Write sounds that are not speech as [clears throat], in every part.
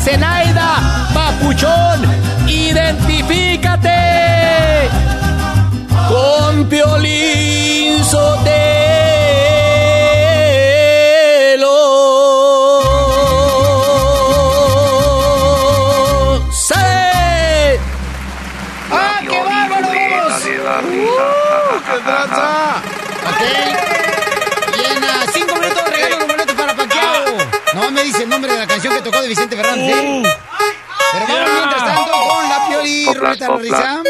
Zenaida, papuchón, identifícate Vicente Fernández. ¿eh? Pero vamos mientras tanto con la pioli Coplas, ruleta de la risa.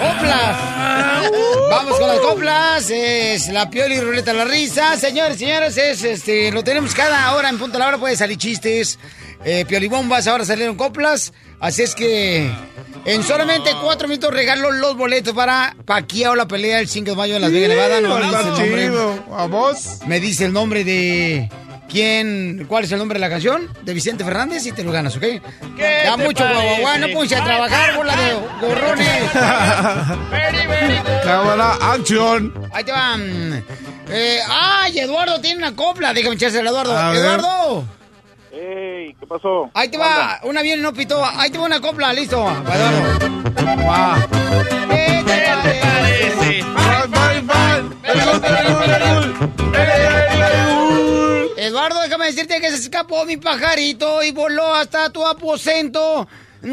¡Coplas! Vamos con las coplas. Es la pioli ruleta de la risa. Señores, señores, es este, lo tenemos cada hora en punto de la hora. Puede salir chistes, eh, piolibombas. Ahora salieron coplas. Así es que en solamente cuatro minutos regalo los boletos para Paquiao la pelea el 5 de mayo en Las Vegas, Nevada. No me el nombre. ¿A vos? Me dice el nombre de quién, cuál es el nombre de la canción de Vicente Fernández y te lo ganas, ¿ok? Te mucho guagua, no puse a trabajar, bola de gorrones. [laughs] Cámara, acción. Ahí te van. Eh, ¡Ay, Eduardo tiene una copla! Déjame echarse Eduardo. A ver. Ey, ¿qué pasó? Ahí te va, una bien y no pitó. Ahí te va una copla, listo. Va. ¿Qué te parece? Eduardo, déjame decirte que se escapó mi pajarito y voló hasta tu aposento.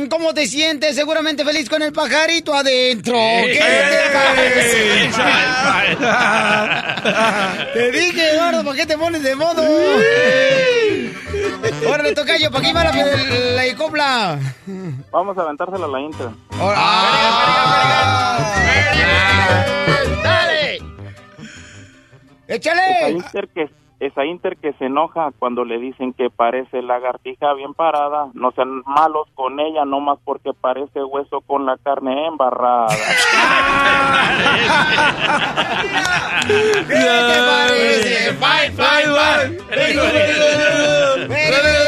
¿Cómo te sientes? Seguramente feliz con el pajarito adentro. ¿Qué te parece? Te dije, Eduardo, ¿por qué te pones de modo? [laughs] Ahora le toca yo, ¿para qué va la, la, la copla? Vamos a aventársela a la Inter. ¡Ah! ¡Dale! ¡Échale! Inter que esa Inter que se enoja cuando le dicen que parece lagartija bien parada, no sean malos con ella nomás porque parece hueso con la carne embarrada.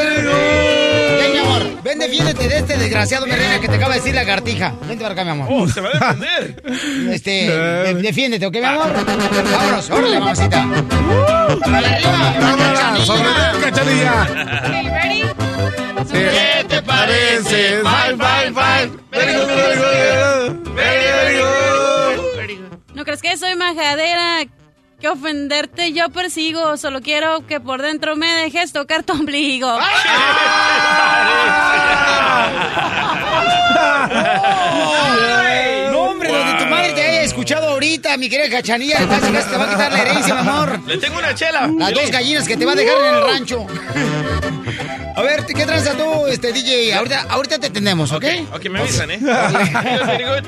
Ven, mi amor, ven, defiéndete de este desgraciado mi reina que te acaba de decir lagartija. Vente para acá, mi amor. Oh, se va a defender. Este, de- defiéndete, ¿ok, mi amor? Vámonos, órale, mamacita. ¿Qué te Parece. Bye, bye, bye. ¿No crees que soy majadera? Que ofenderte yo persigo. Solo quiero que por dentro me dejes tocar tu ombligo. [laughs] No, hombre, donde tu madre te haya escuchado ahorita, mi querida cachanilla, casi casi te va a quitar la herencia, mi amor. Le tengo una chela. Las dos gallinas que te va a dejar en el rancho. A ver, ¿qué tranza tú, este DJ? Ahorita, ahorita te atendemos, ¿ok? Ok, me avisan, ¿eh? [laughs] [laughs] Dale,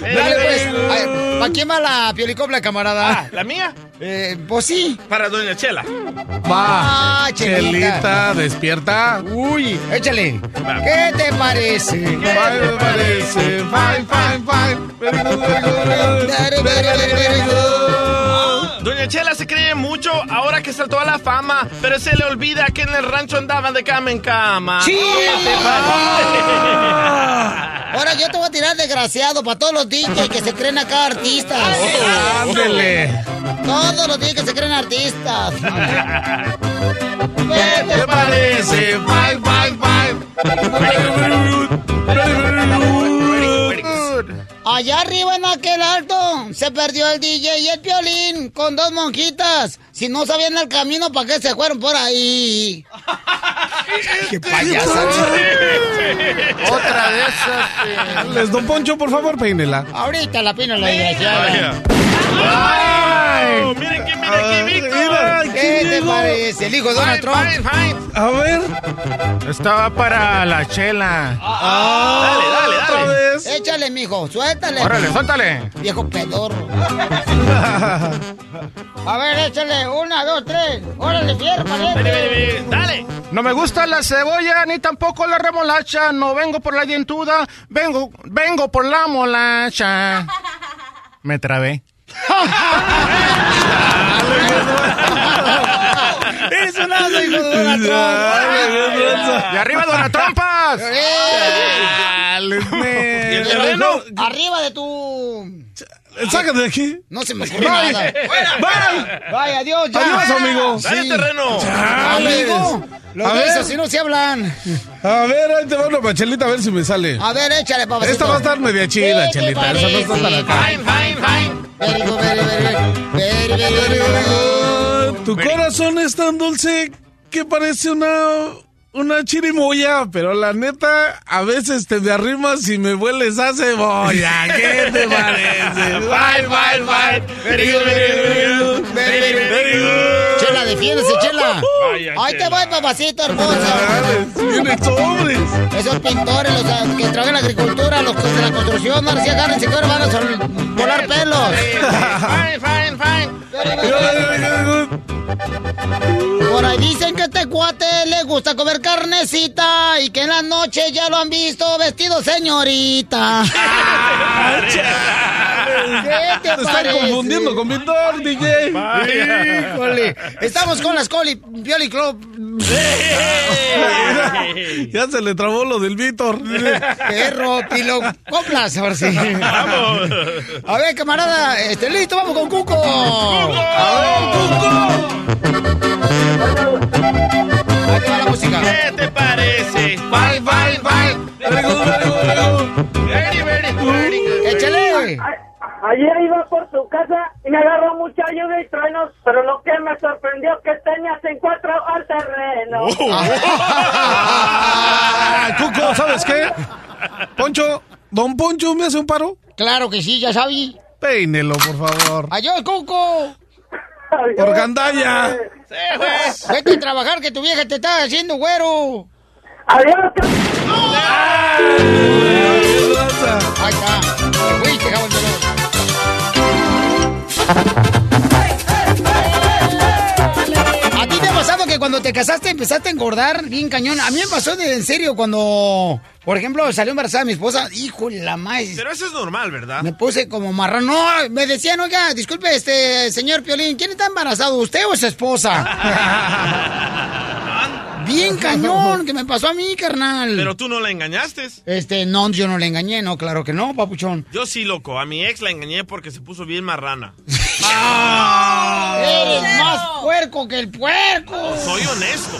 pues. A ver, ¿Para quién va la piolicopla, camarada? Ah, ¿la mía? Eh, pues sí. Para Doña Chela. Va. Ah, chelita. Chelita, despierta. Uy, échale. ¿Qué te parece? Bye, me parece. Fine, fine, fine. Doña Doña Chela se cree mucho ahora que saltó a la fama, pero se le olvida que en el rancho andaban de cama en cama. ¡Sí! Ahora yo te voy a tirar desgraciado para todos los DJs que se creen acá artistas. Ándele. Todos los DJs que se creen artistas. ¿Qué te parece? Bye, bye, Allá arriba en aquel alto se perdió el DJ y el violín con dos monjitas. Si no sabían el camino, ¿para qué se fueron por ahí? ¡Qué payasa! [laughs] Otra de esas. Les don Poncho, por favor, peínela. Ahorita la pino la desgraciada. ¡Ay! Miren que, miren que, Víctor. ¿Qué te parece? El hijo de Donald Trump. Fine, fine. A ver. Estaba para la chela. Dale, dale, Otra dale. vez. Échale, mijo, suéltale. Órale, suéltale. Viejo pedorro. [laughs] A ver, échale. Una, dos, tres. Órale, fierro, pariente. Dale. No me gusta la cebolla ni tampoco la remolacha. No vengo por la dientuda, vengo, vengo por la molacha. [laughs] Me trabé. Eres un hijo de Donald Trump. ¡Y arriba, Dona Trompas! [laughs] ¿Y el terreno? Arriba de tu... Sácate de aquí. No se me ocurre nada. ¡Bye! Vaya, adiós, ya. Adiós, amigo. Dale terreno. Amigo. Los A ver. si no se hablan. A ver, ahí te va una pachelita a ver si me sale. A ver, échale, papacito. Esta va a estar media chida, ¿Qué te Chelita. Esa no está tan acá. Fine, fine, fine. Very good, very, very good. Very, very, very, very good. Tu corazón es tan dulce que parece una una chirimoya, pero la neta, a veces te me arrimas y me hueles a cebolla. ¿Qué te parece? Fine, fine, fine. Very good, very good, Very good. Chela, defiéndese, Chela. Vaya, Ahí te Chela. voy, papacito hermoso. Sobres. Esos pintores, los ah, que trabajan en la agricultura, los de la construcción, ahora sí agárrense que ahora van a volar pelos. Fine, fine, fine. Por ahí dicen que a este cuate le gusta comer carnecita y que en las noches ya lo han visto vestido señorita. ¿Qué te Te están confundiendo con Víctor, DJ. Híjole. Estamos con las Coli Pioli Club. [laughs] Ya se le trabó lo del Víctor. Perro, pilo, coplas, ahora sí. Vamos. A ver, camarada, este, listo, vamos con Cuco. Ahí te va la música. ¿Qué te parece? Fine, fine, fine. Very good, very good, very good. Very, very, very good. Échale. Ayer iba por tu casa y me agarró mucha lluvia y truenos, pero lo que me sorprendió que tenías en cuatro al terreno. Ah, [laughs] Cuco, ¿sabes qué? Poncho, don Poncho, ¿me hace un paro? Claro que sí, ya sabí. Peínelo, por favor. Adiós, Cuco. Por gandalla. Se fue. Vete a trabajar que tu vieja te está haciendo güero. Adiós. Ahí está. Que cuando te casaste empezaste a engordar bien cañón? A mí me pasó de en serio cuando, por ejemplo, salió embarazada mi esposa. Hijo la maíz. Pero eso es normal, ¿verdad? Me puse como marrano. No, me decían, oiga, disculpe, este señor Piolín, ¿quién está embarazado, usted o su esposa? [laughs] Bien cañón, que me pasó a mí, carnal. Pero tú no la engañaste. Este, no, yo no le engañé, no, claro que no, papuchón. Yo sí, loco. A mi ex la engañé porque se puso bien marrana. [laughs] Eres más puerco que el puerco. Soy honesto.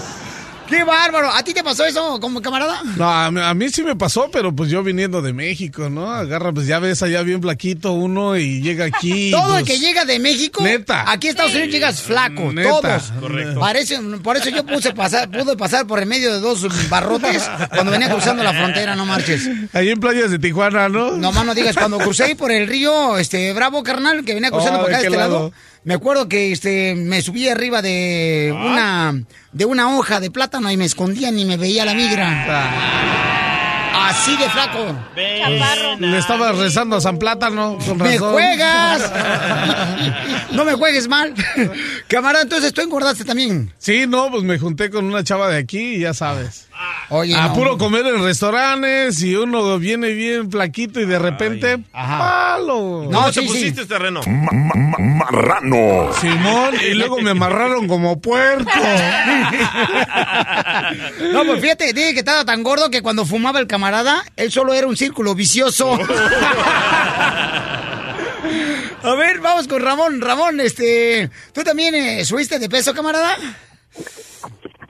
¡Qué bárbaro! ¿A ti te pasó eso como camarada? No, a mí, a mí sí me pasó, pero pues yo viniendo de México, ¿no? Agarra, pues ya ves allá bien flaquito uno y llega aquí. [laughs] Todo el pues, que llega de México, Neta. aquí a Estados Unidos llegas flaco, Neta. todos. Correcto. Parece, por eso yo puse pasar, pude pasar por en medio de dos barrotes cuando venía cruzando la frontera, no marches. Ahí en playas de Tijuana, ¿no? No más no digas, cuando crucé por el río, este, Bravo, carnal, que venía cruzando Oh, por acá ¿de este lado. lado? Me acuerdo que este me subí arriba de una de una hoja de plátano y me escondía ni me veía la migra. Así de flaco. Le estaba rezando a San Plátano. Con ¡Me razón. juegas! [laughs] no me juegues mal. Camarada, entonces tú engordaste también. Sí, no, pues me junté con una chava de aquí y ya sabes. Oye, a no. puro comer en restaurantes y uno viene bien flaquito y de repente, ¡palo! ¿Cómo te pusiste, terreno? Marrano. Simón, y luego me amarraron como puerco. [laughs] No, pues fíjate, dije que estaba tan gordo que cuando fumaba el camarada, él solo era un círculo vicioso. [laughs] A ver, vamos con Ramón. Ramón, este, ¿tú también eh, subiste de peso, camarada?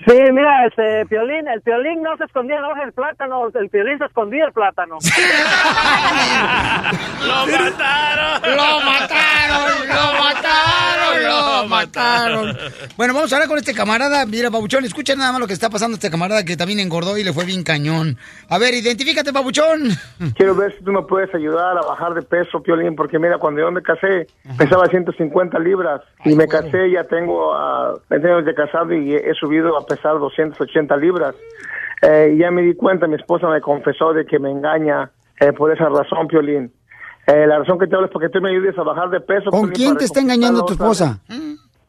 Sí, mira, este Piolín, el Piolín no se escondía en la hoja del plátano, el Piolín se escondía el plátano. [laughs] ¡Lo mataron! ¡Lo mataron! ¡Lo mataron! ¡Lo mataron! Bueno, vamos ahora con este camarada. Mira, Babuchón, escucha nada más lo que está pasando a este camarada que también engordó y le fue bien cañón. A ver, identifícate, Babuchón. Quiero ver si tú me puedes ayudar a bajar de peso, Piolín, porque mira, cuando yo me casé, pesaba 150 libras y me casé, ya tengo uh, 20 años de casado y he, he subido a pesar 280 libras. Eh, y ya me di cuenta, mi esposa me confesó de que me engaña eh, por esa razón, Piolín. Eh, la razón que te hablo es porque tú me ayudes a bajar de peso. ¿Con Piolín, quién te está engañando tu esposa?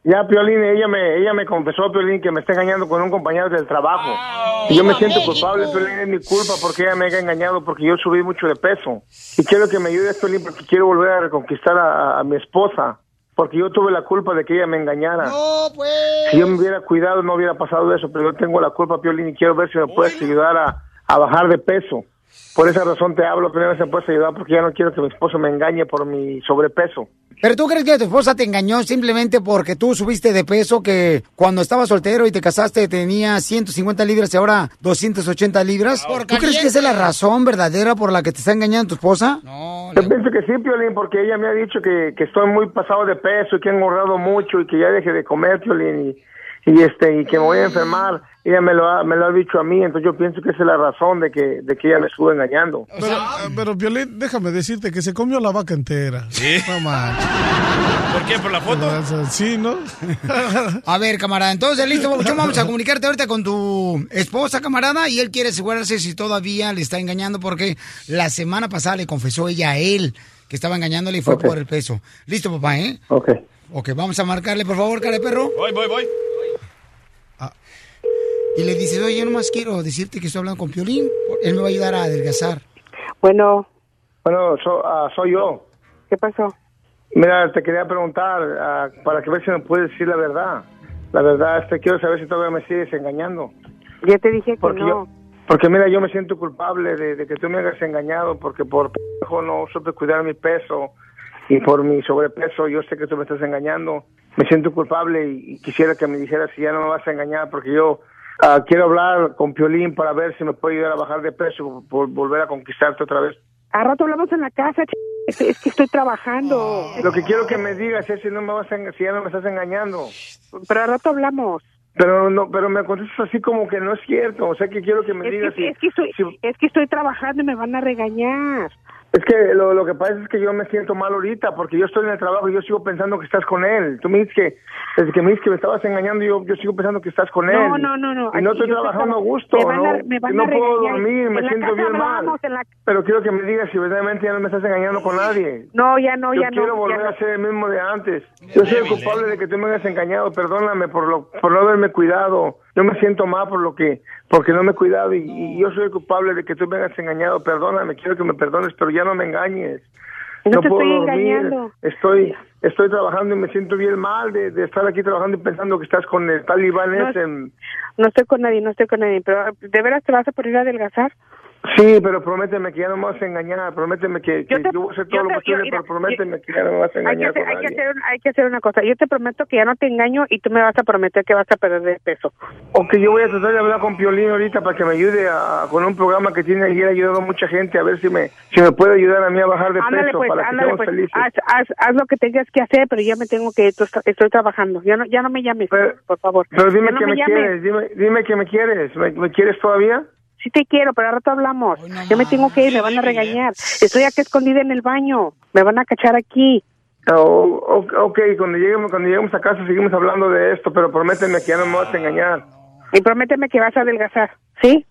Ya, Piolín, ella me, ella me confesó, Piolín, que me está engañando con un compañero del trabajo. y yo me siento culpable, Piolín, es mi culpa porque ella me ha engañado porque yo subí mucho de peso. Y quiero que me ayudes, Piolín, porque quiero volver a reconquistar a, a mi esposa. Porque yo tuve la culpa de que ella me engañara. No, pues. Si yo me hubiera cuidado, no hubiera pasado eso, pero yo tengo la culpa, Piolín, y quiero ver si me puedes ayudar a, a bajar de peso. Por esa razón te hablo, primero si me puedes ayudar, porque ya no quiero que mi esposo me engañe por mi sobrepeso. Pero tú crees que tu esposa te engañó simplemente porque tú subiste de peso que cuando estabas soltero y te casaste tenía 150 libras y ahora 280 libras? ¿Tú crees que esa es la razón verdadera por la que te está engañando tu esposa? Yo pienso que sí, Piolín, porque ella me ha dicho que, que estoy muy pasado de peso y que he engordado mucho y que ya deje de comer, Piolín, y, y este y que me voy a enfermar. Ella me lo, ha, me lo ha dicho a mí, entonces yo pienso que esa es la razón de que, de que ella me estuvo engañando. Pero, eh, pero Piolín, déjame decirte que se comió la vaca entera. ¿Sí? No manches. ¿Por qué? ¿Por la foto? Sí, ¿no? [laughs] A ver, camarada, entonces listo, Babuchón, [laughs] vamos a comunicarte ahorita con tu esposa, camarada, y él quiere asegurarse si todavía le está engañando porque la semana pasada le confesó ella a él que estaba engañándole y fue por el peso. Listo, papá, ¿eh? Ok. Ok, vamos a marcarle, por favor, cara de perro. Voy, voy, voy. Y le dices, oye, yo nomás quiero decirte que estoy hablando con Piolín. Él me va a ayudar a adelgazar. Bueno. Bueno, so- ah, soy yo. ¿Qué pasó? Mira, te quería preguntar ah, para que ver si me puedes decir la verdad. La verdad, este, quiero saber si todavía me sigues engañando. Ya te dije que Porque no. yo, porque mira, yo me siento culpable de, de que tú me hayas engañado porque por no supe cuidar mi peso y por mi sobrepeso yo sé que tú me estás engañando. Me siento culpable y, y quisiera que me dijeras si ya no me vas a engañar porque yo ah, quiero hablar con Piolín para ver si me puede ayudar a bajar de peso, por volver a conquistarte otra vez. A rato hablamos en la casa, ch... es, es que estoy trabajando. Lo que quiero que me digas es si no me vas a, si ya no me estás engañando. Pero a rato hablamos. Pero no, pero me contestas así como que no es cierto. O sea que quiero que me Es digas que, si, es, que estoy, si- es que estoy trabajando y me van a regañar. Es que lo, lo que pasa es que yo me siento mal ahorita porque yo estoy en el trabajo y yo sigo pensando que estás con él. Tú me dices que desde que me dices que me estabas engañando yo, yo sigo pensando que estás con él. No, no, no, no. Y no estoy yo trabajando a gusto, me van a- ¿no? me van Y no a puedo dormir, me siento bien mal. la- Pero quiero que me digas si verdaderamente ya no me estás engañando con nadie. No, ya no, yo ya no, quiero ya volver a ser el mismo de antes. Yo soy el culpable de que tú me hayas engañado. Perdóname por lo, por no haberme cuidado. Yo me siento mal por lo que, porque no me he cuidado y, y yo soy el culpable de que tú me hayas engañado. Perdóname, quiero que me perdones, pero ya no me engañes. No te puedo estoy dormir. engañando. Estoy, estoy trabajando y me siento bien mal de, de estar aquí trabajando y pensando que estás con el talibán No, ese. No estoy con nadie, no estoy con nadie. Pero ¿de veras te vas a poner a adelgazar? Sí, pero prométeme que ya no me vas a engañar. Prométeme que, que Yo te- yo voy a hacer yo todo te- lo posible, yo- pero prométeme que ya no me vas a Hay que, engañar hacer, hay, que hacer, un- hay que hacer una cosa. Yo te prometo que ya no te engaño y tú me vas a prometer que vas a perder de peso. Ok, yo voy a tratar de hablar con Piolín ahorita para que me ayude a, con un programa que tiene ayer ayudado a mucha gente a ver si me si me puede ayudar a mí a bajar de Ándale peso pues, para que seamos pues. felices. Haz, haz, haz lo que tengas que hacer, pero ya me tengo que... Estoy trabajando. Ya no, ya no me llames, por favor. Pero dime no que me, quieres, dime, dime que me quieres. ¿Me, me quieres todavía? Sí te quiero, pero al rato hablamos. Yo me tengo que ir, me van a regañar. Estoy aquí escondida en el baño. Me van a cachar aquí. Oh, ok, cuando lleguemos, cuando lleguemos a casa seguimos hablando de esto, pero prométeme que ya no me vas a engañar. Y prométeme que vas a adelgazar, ¿sí?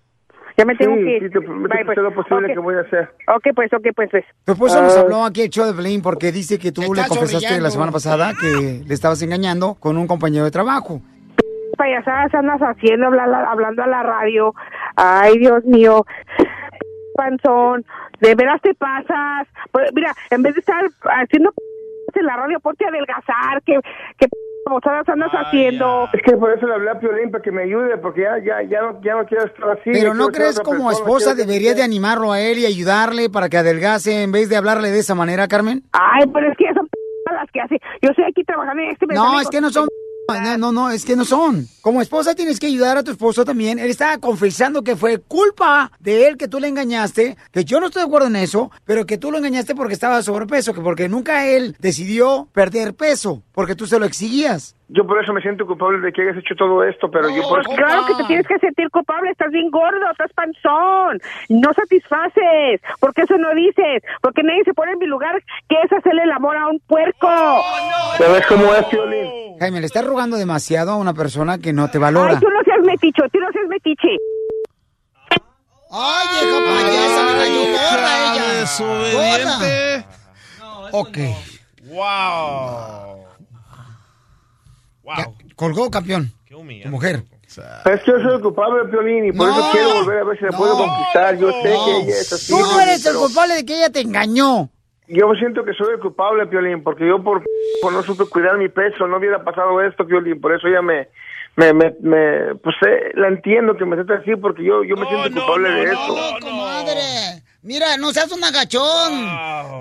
Ya me tengo Sí, que ir. sí, te prometo Bye, que pues. todo lo posible Ok. que voy a hacer. Ok, pues, ok, pues, pues. Tu esposa nos Ah. habló aquí el show de Pelín porque dice que tú le confesaste la semana pasada que le estabas engañando con un compañero de trabajo. Payasadas andas haciendo hablando, hablando a la radio. Ay, Dios mío. Panzón, de veras te pasas. Pues, mira, en vez de estar haciendo en la radio, ponte a adelgazar. ¿Qué, qué babosadas andas haciendo? Es que por eso le hablé a Piolín para que me ayude, porque ya, ya, ya, no, ya no quiero estar así. Pero ¿no crees como persona, esposa que- deberías de animarlo a él y ayudarle para que adelgace en vez de hablarle de esa manera, Carmen? Ay, pero es que son las que hace. Yo estoy aquí trabajando en este No, es que no son... No, no, no, es que no son. Como esposa tienes que ayudar a tu esposo también. Él estaba confesando que fue culpa de él que tú le engañaste, que yo no estoy de acuerdo en eso, pero que tú lo engañaste porque estaba sobrepeso, que porque nunca él decidió perder peso, porque tú se lo exigías. Yo por eso me siento culpable de que hayas hecho todo esto, pero yo por eso... Claro que te tienes que sentir culpable, estás bien gordo, estás panzón, no satisfaces, porque eso no dices, porque nadie se pone en mi lugar que es hacerle el amor a un puerco. ¿Ya ves cómo es, Piolín? Jaime, le estás rogando demasiado a una persona que no te valora. Ay, tú no seas meticho, tú no seas metiche. Ay, vieja payasa, me cayó gorda ella. Desobediente. Ok. Wow. Ya, colgó campeón. Qué humillante. Tu mujer. Es que yo soy el culpable, Piolín, y por No. eso quiero volver a ver si la puedo conquistar. Yo sé que ella es así. Tú no eres el culpable de que ella te engañó. Yo siento que soy el culpable, Piolín, porque yo por, por no supe cuidar mi peso, no hubiera pasado esto, Piolín, por eso ella me... Me, me, me, pues eh, la entiendo que me trata así porque yo, yo me siento culpable de eso. Comadre. Mira, no seas un agachón.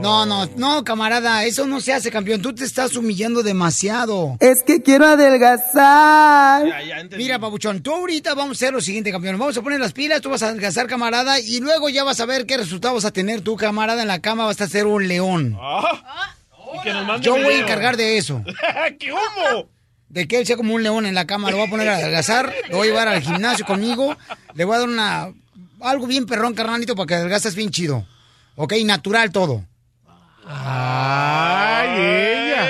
No, no, no, camarada, eso no se hace, campeón. Tú te estás humillando demasiado. Es que quiero adelgazar. Mira, papuchón, tú ahorita vamos a hacer lo siguiente, campeón. Vamos a poner las pilas, tú vas a adelgazar, camarada, y luego ya vas a ver qué resultados vas a tener tú, camarada, en la cama vas a ser un león. Y que nos mande Yo voy a encargar de eso. [laughs] ¿Qué humo? De que él sea como un león en la cama, lo voy a poner a adelgazar, lo voy a llevar al gimnasio conmigo, le voy a dar una algo bien perrón, carnalito, para que adelgazas bien chido. Ok, natural todo. Ay, ella.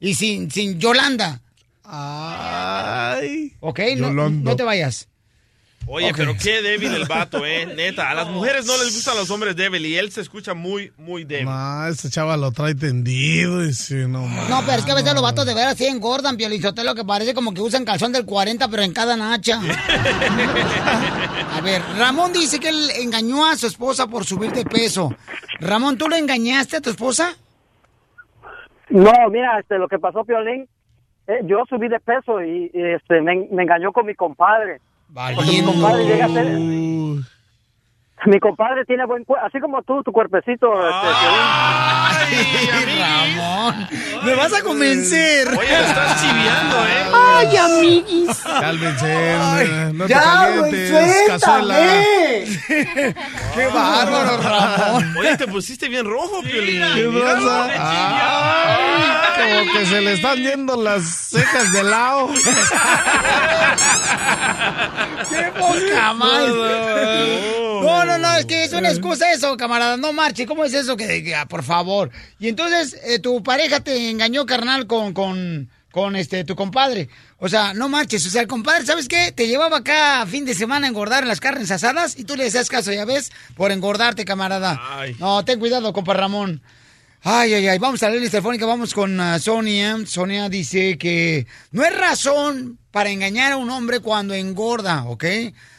Y sin, sin Yolanda. Ay. Ok, no, no te vayas. Oye, pero qué débil el vato, eh, neta. A las mujeres no les gustan los hombres débiles y él se escucha muy, muy débil. No, este chava lo trae tendido y sí, no más. No, pero es que a veces los vatos de veras sí engordan, Piolizotelo, que parece como que usan calzón del 40, pero en cada nacha. [laughs] A ver, Ramón dice que él engañó a su esposa por subir de peso. Ramón, ¿tú le engañaste a tu esposa? No, mira, este, lo que pasó, Piolín, eh, yo subí de peso y, y, este, me, me engañó con mi compadre. Porque mi compadre llega a ser... Mi compadre tiene buen cuerpo, así como tú, tu cuerpecito. Este, Piolín. Ramón, me vas a convencer. Oye, lo estás chiviando, ¿eh? Ay, amiguis. Cálmense, no te ya, güey, calientes, cazuela. [laughs] Qué bárbaro, Ramón. Oye, te pusiste bien rojo, Piolín. ¿Qué pasa? Ay, como que se le están yendo las cejas de lado. [laughs] ¡Qué poca más! No, no, no, es que es una excusa eso, camarada. No marche. ¿Cómo es eso? Que, que, ah, por favor. Y entonces, eh, tu pareja te engañó, carnal, con, con, con este, tu compadre. O sea, no marches. O sea, el compadre, ¿sabes qué? Te llevaba acá a fin de semana a engordar en las carnes asadas y tú le decías caso, ya ves, por engordarte, camarada. No, ten cuidado, compa Ramón. Ay, ay, ay, vamos a la línea telefónica, vamos con ah, Sonia. Sonia dice que no es razón para engañar a un hombre cuando engorda, ¿ok?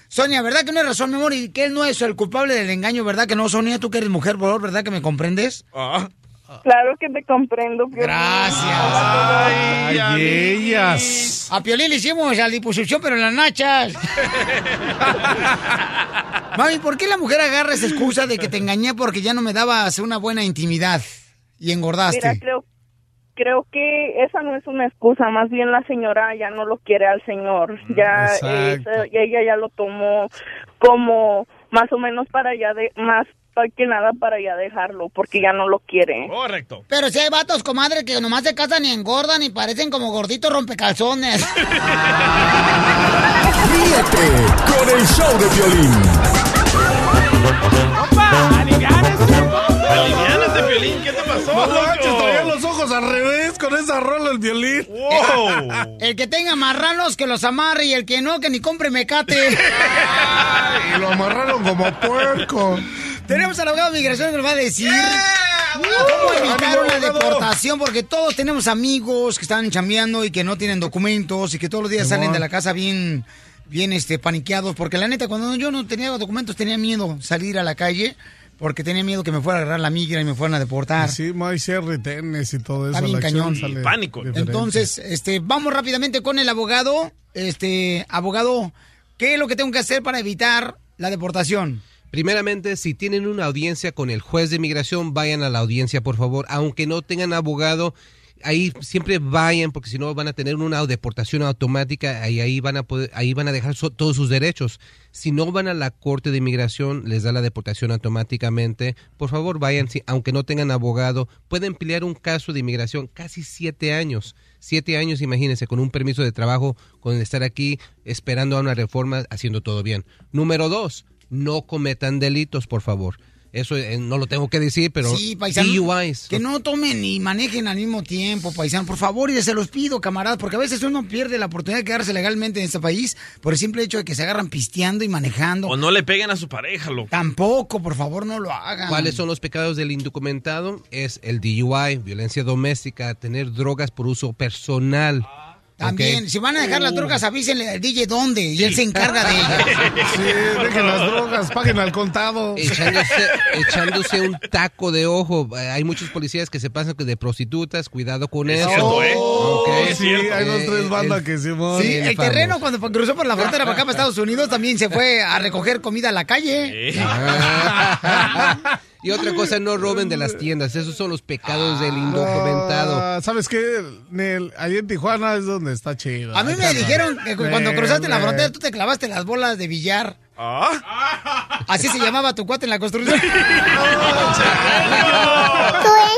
Sonia, ¿verdad que no es razón, mi amor? Y que él no es el culpable del engaño, ¿verdad que no, Sonia? Tú que eres mujer, por favor, ¿verdad que me comprendes? Claro que te comprendo. Piolín. Gracias. Ay, ellas. A Piolín le hicimos la liposucción, pero en las nachas. [laughs] Mami, ¿por qué la mujer agarra esa excusa de que te engañé porque ya no me dabas una buena intimidad y engordaste? Mira, creo, creo que esa no es una excusa, más bien la señora ya no lo quiere al señor. Ya eh, Exacto. esa- ella ya lo tomó como más o menos para ya de más que nada para ya dejarlo, porque ya no lo quiere. Correcto. Pero si hay vatos, comadre, que nomás se casan y engordan y parecen como gorditos rompecalzones. [laughs] Ríete con el show de violín. Aliviánate, Piolín. ¿Qué te pasó, No loco? Ojos al revés con esa rola el violín. [laughs] El que tenga marranos que los amarre y el que no, que ni compre mecate. [laughs] y lo amarraron como puerco. Tenemos al abogado de migración que nos va a decir cómo evitar una deportación, porque todos tenemos amigos que están chambeando y que no tienen documentos y que todos los días salen de la casa bien, bien este, paniqueados. Porque la neta, cuando yo no tenía documentos, tenía miedo salir a la calle porque tenía miedo que me fuera a agarrar la migra y me fueran a deportar. Sí, hay retenes y todo eso. Está bien la cañón. sale Pánico. diferente. Entonces, este, vamos rápidamente con el abogado. Este, abogado, ¿qué es lo que tengo que hacer para evitar la deportación? Primeramente, si tienen una audiencia con el juez de inmigración, vayan a la audiencia, por favor. Aunque no tengan abogado, ahí siempre vayan, porque si no van a tener una deportación automática y ahí van a poder, ahí van a dejar todos sus derechos. Si no van a la corte de inmigración, les da la deportación automáticamente. Por favor, vayan, si- aunque no tengan abogado, pueden pelear un caso de inmigración casi siete años. Siete años, imagínense, con un permiso de trabajo, con estar aquí esperando a una reforma, haciendo todo bien. Número dos, no cometan delitos, por favor. Eso eh, no lo tengo que decir, pero Sí, paisano. DUIs. Que no tomen y manejen al mismo tiempo, paisano. Por favor, y se los pido, camaradas, porque a veces uno pierde la oportunidad de quedarse legalmente en este país por el simple hecho de que se agarran pisteando y manejando. O no le peguen a su pareja, loco. Tampoco, por favor, no lo hagan. ¿Cuáles son los pecados del indocumentado? Es el DUI, violencia doméstica, tener drogas por uso personal. También, si van a dejar las drogas, avísenle al DJ dónde y él se encarga de ellas. [laughs] Sí, dejen las drogas, paguen al contado. Echándose, echándose un taco de ojo. Eh, Hay muchos policías que se pasan de prostitutas. Cuidado con Es eso. cierto, ¿eh? Ok. Es Sí, cierto. hay dos, tres bandas que se van. Sí, el famoso. terreno cuando cruzó por la frontera para acá, para Estados Unidos, también se fue a recoger comida a la calle. Ah. [laughs] [laughs] y otra cosa, no roben de las tiendas. Esos son los pecados del indocumentado. Ah, ¿Sabes qué? Nel, ahí en Tijuana es donde está chido. A mí me dijeron que cu- cuando cruzaste la frontera tú te clavaste las bolas de billar. Así se llamaba tu cuate en la construcción. ¿Tú eres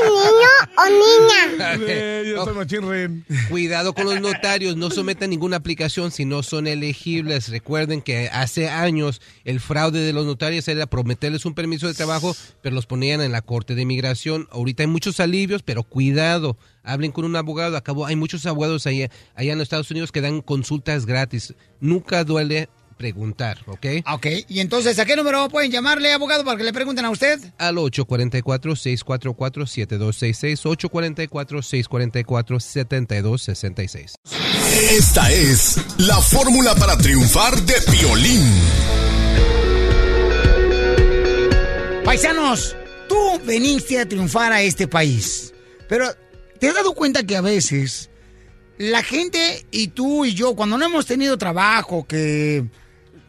niño o niña? Eh, yo soy machín. Cuidado con los notarios, no sometan ninguna aplicación si no son elegibles. Recuerden que hace años el fraude de los notarios era prometerles un permiso de trabajo, pero los ponían en la corte de inmigración. Ahorita hay muchos alivios, pero cuidado, hablen con un abogado. Acabó, hay muchos abogados allá, allá en los Estados Unidos que dan consultas gratis. Nunca duele preguntar, ¿ok? Ok, y entonces, ¿a qué número pueden llamarle, abogado, para que le pregunten a usted? Al 844-644-7266, 844-644-7266. Esta es la fórmula para triunfar de Piolín. Paisanos, tú veniste a triunfar a este país, pero ¿te has dado cuenta que a veces la gente y tú y yo, cuando no hemos tenido trabajo, que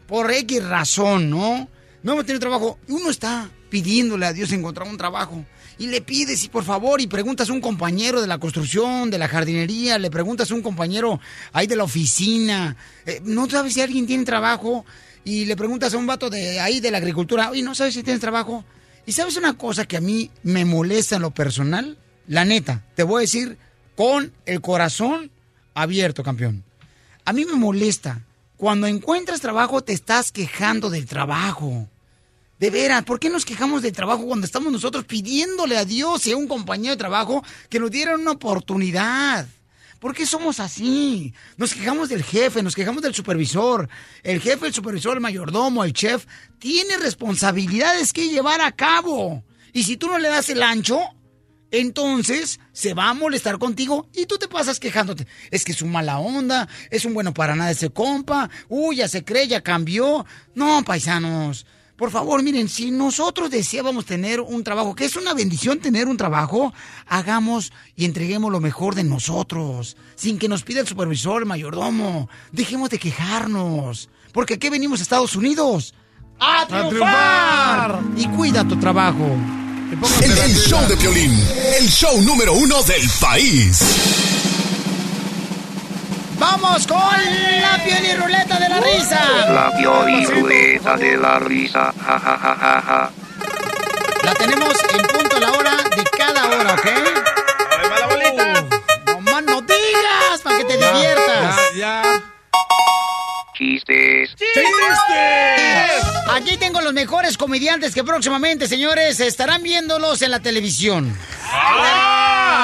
por X razón, ¿no? No hemos tenido trabajo, uno está pidiéndole a Dios encontrar un trabajo. Y le pides, y por favor, y preguntas a un compañero de la construcción, de la jardinería, le preguntas a un compañero ahí de la oficina, eh, no sabes si alguien tiene trabajo, y le preguntas a un vato de ahí de la agricultura, oye, ¿no sabes si tienes trabajo? Y sabes una cosa que a mí me molesta en lo personal, la neta, te voy a decir con el corazón abierto, campeón. A mí me molesta. Cuando encuentras trabajo te estás quejando del trabajo. De veras, ¿por qué nos quejamos del trabajo cuando estamos nosotros pidiéndole a Dios y a un compañero de trabajo que nos dieran una oportunidad? ¿Por qué somos así? Nos quejamos del jefe, nos quejamos del supervisor. El jefe, el supervisor, el mayordomo, el chef, tiene responsabilidades que llevar a cabo. Y si tú no le das el ancho, entonces se va a molestar contigo y tú te pasas quejándote. Es que es un mala onda, es un bueno para nada ese compa, uy, ya se cree, ya cambió. No, paisanos, por favor, miren, si nosotros deseábamos tener un trabajo, que es una bendición tener un trabajo, hagamos y entreguemos lo mejor de nosotros, sin que nos pida el supervisor, el mayordomo. Dejemos de quejarnos, porque aquí venimos a Estados Unidos. ¡A triunfar! triunfar! Y cuida tu trabajo. El, el show de Piolín, el show número uno del país. ¡Vamos con la piel y ruleta de la risa! La Pioli Ruleta de la risa. Ja, ja, ja, ja. La tenemos en punto a la hora de cada hora, ¿ok? Ahí va la bolita. No más no digas para que te diviertas. Ya, Chistes. Aquí tengo los mejores comediantes que próximamente, señores, estarán viéndolos en la televisión.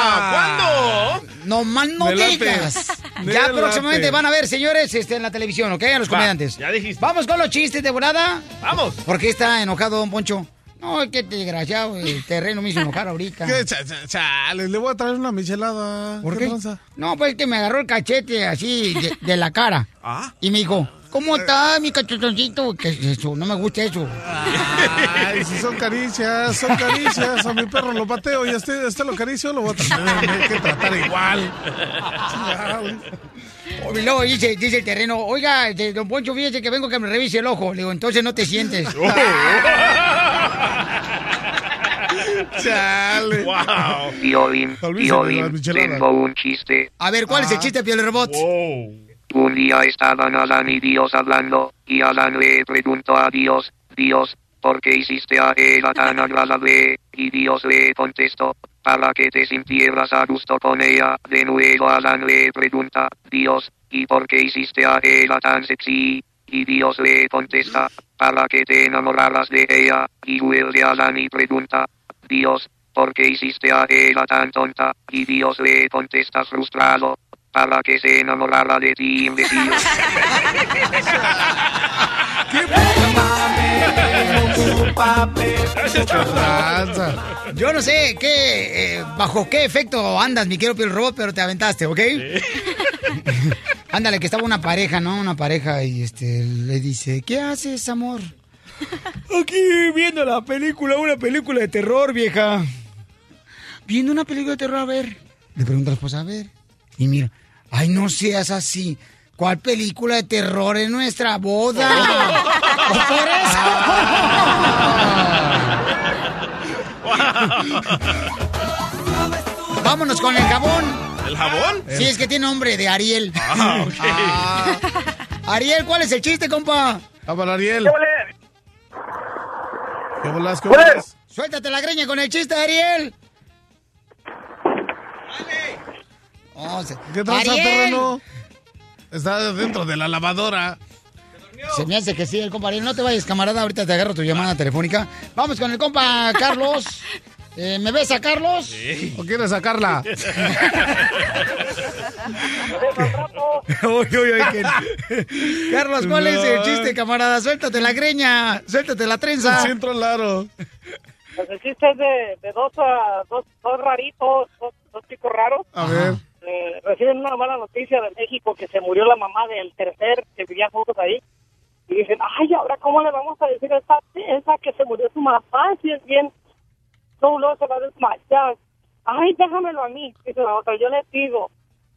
¡Ah! No más no Me late. digas. Me [laughs] Ya late. próximamente van a ver, señores, este, en la televisión, ¿ok? A los Va, comediantes. ya dijiste. Vamos con los chistes de volada. Vamos. ¿Por qué está enojado, don Poncho? No, qué desgraciado, el [laughs] terreno me hizo enojar ahorita. ¿Qué? Cha- cha- Chale, le voy a traer una michelada. ¿Por qué? tranza? No, pues que me agarró el cachete así de, de la cara. ¿Ah? Y me dijo, ¿cómo está mi cachetoncito? ¿Qué es eso? No me gusta eso. Ay, si son caricias, son caricias. A mi perro lo pateo y a este, a este lo acaricio, lo voy a tener que tratar igual. [laughs] Y luego dice, dice el terreno, oiga, este, don Poncho, fíjese que vengo que me revise el ojo. Le digo, entonces no te sientes. [laughs] Chale. Wow. Piolín, Piolín, tengo un chiste. A ver, ¿cuál Ah. es el chiste, Piel Robot? Un día estaban Alan y Dios hablando, y Alan le preguntó a Dios, Dios, ¿por qué hiciste a ella tan agradable? Y Dios le contestó, para que te sintieras a gusto con ella. De nuevo Alan le pregunta, Dios, ¿y por qué hiciste a ella tan sexy? Y Dios le contesta, para que te enamoraras de ella. Y vuelve Alan y pregunta, Dios, ¿por qué hiciste a ella tan tonta? Y Dios le contesta frustrado, para que se enamorara de ti, imbécil. [laughs] Yo no sé qué, eh, bajo qué efecto andas, mi querido Piel Robot, pero te aventaste, ¿ok? [laughs] Ándale, que estaba una pareja, ¿no? Una pareja y este le dice, ¿qué haces, amor? Aquí viendo la película, una película de terror, vieja. Viendo una película de terror, a ver. Le pregunta a la esposa, a ver. Y mira, ay, no seas así. ¿Cuál película de terror en nuestra boda? ¿O [laughs] por eso? Vámonos con el jabón. ¿El jabón? Sí, es que tiene nombre de Ariel. Ah, ok. Ah. Ariel, ¿cuál es el chiste, compa? Ah, para Ariel. ¿Qué bolas, qué bolas? Suéltate la greña con el chiste, Ariel. Oh, se- ¿Qué Ariel. terreno? Está dentro de la lavadora. Se me hace que sí, el compa Ariel. No te vayas, camarada. Ahorita te agarro tu llamada telefónica. Vamos con el compa Carlos. [laughs] Eh, ¿Me ves a Carlos? ¿O quieres sacarla? [laughs] [laughs] Uy, uy, uy, que- [laughs] Carlos, ¿cuál es el chiste, camarada? Suéltate la greña, suéltate la trenza. Siento raro. Pues el chiste es de, de dos, ah, dos, dos raritos, dos, dos chicos raros. A ver. Eh, reciben una mala noticia de México que se murió la mamá del tercer que vivían juntos ahí. Y dicen, ay, ahora cómo le vamos a decir a esa, esa que se murió su mamá, si es bien, no, no se va a desmayar. Ay, déjamelo a mí, dice la otra, yo le pido.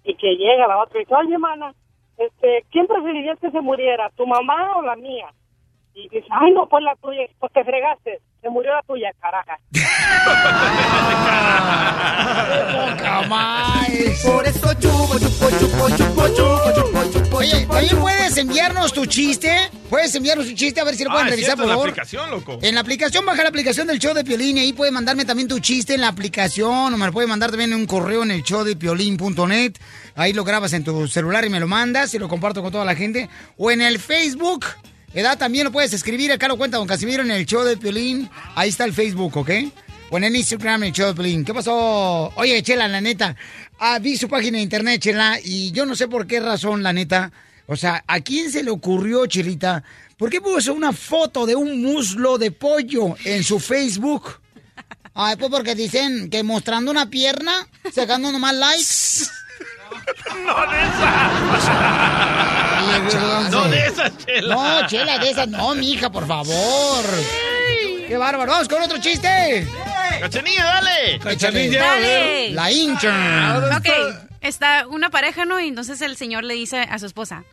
Y que llega la otra y dice, oye, hermana, este, ¿quién preferirías que se muriera, tu mamá o la mía? Y dice, ay, no, pues la tuya, pues te fregaste, se murió la tuya, caraja. [laughs] Por eso chupo, chupo, chupo, chupo, chupo, chupo, chupo. Oye, también puedes enviarnos tu chiste. Puedes enviarnos tu chiste a ver si lo Ah, pueden es revisar, por en la favor. aplicación, loco. En la aplicación, baja la aplicación del show de Piolín y ahí puedes mandarme también tu chiste en la aplicación o me lo puedes mandar también en un correo en el show de piolín.net. Ahí lo grabas en tu celular y me lo mandas y lo comparto con toda la gente. O en el Facebook, ¿verdad? También lo puedes escribir. Acá lo cuenta Don Casimiro en el show de Piolín. Ahí está el Facebook, ¿ok? O en el Instagram, el show de Piolín. ¿Qué pasó? Oye, Chela, la neta. Ah, vi su página de internet, Chela, y yo no sé por qué razón, la neta. O sea, ¿a quién se le ocurrió, Chelita? ¿Por qué puso una foto de un muslo de pollo en su Facebook? Ay, pues porque dicen que mostrando una pierna, sacando nomás likes. [laughs] No de No de esa, chela. No, chela, de esas no, mija, por favor. Qué bárbaro. Vamos con otro chiste. Cachanilla, dale. Cachanilla, ver. La intern. Ok, está una pareja, ¿no? Y entonces el señor le dice a su esposa,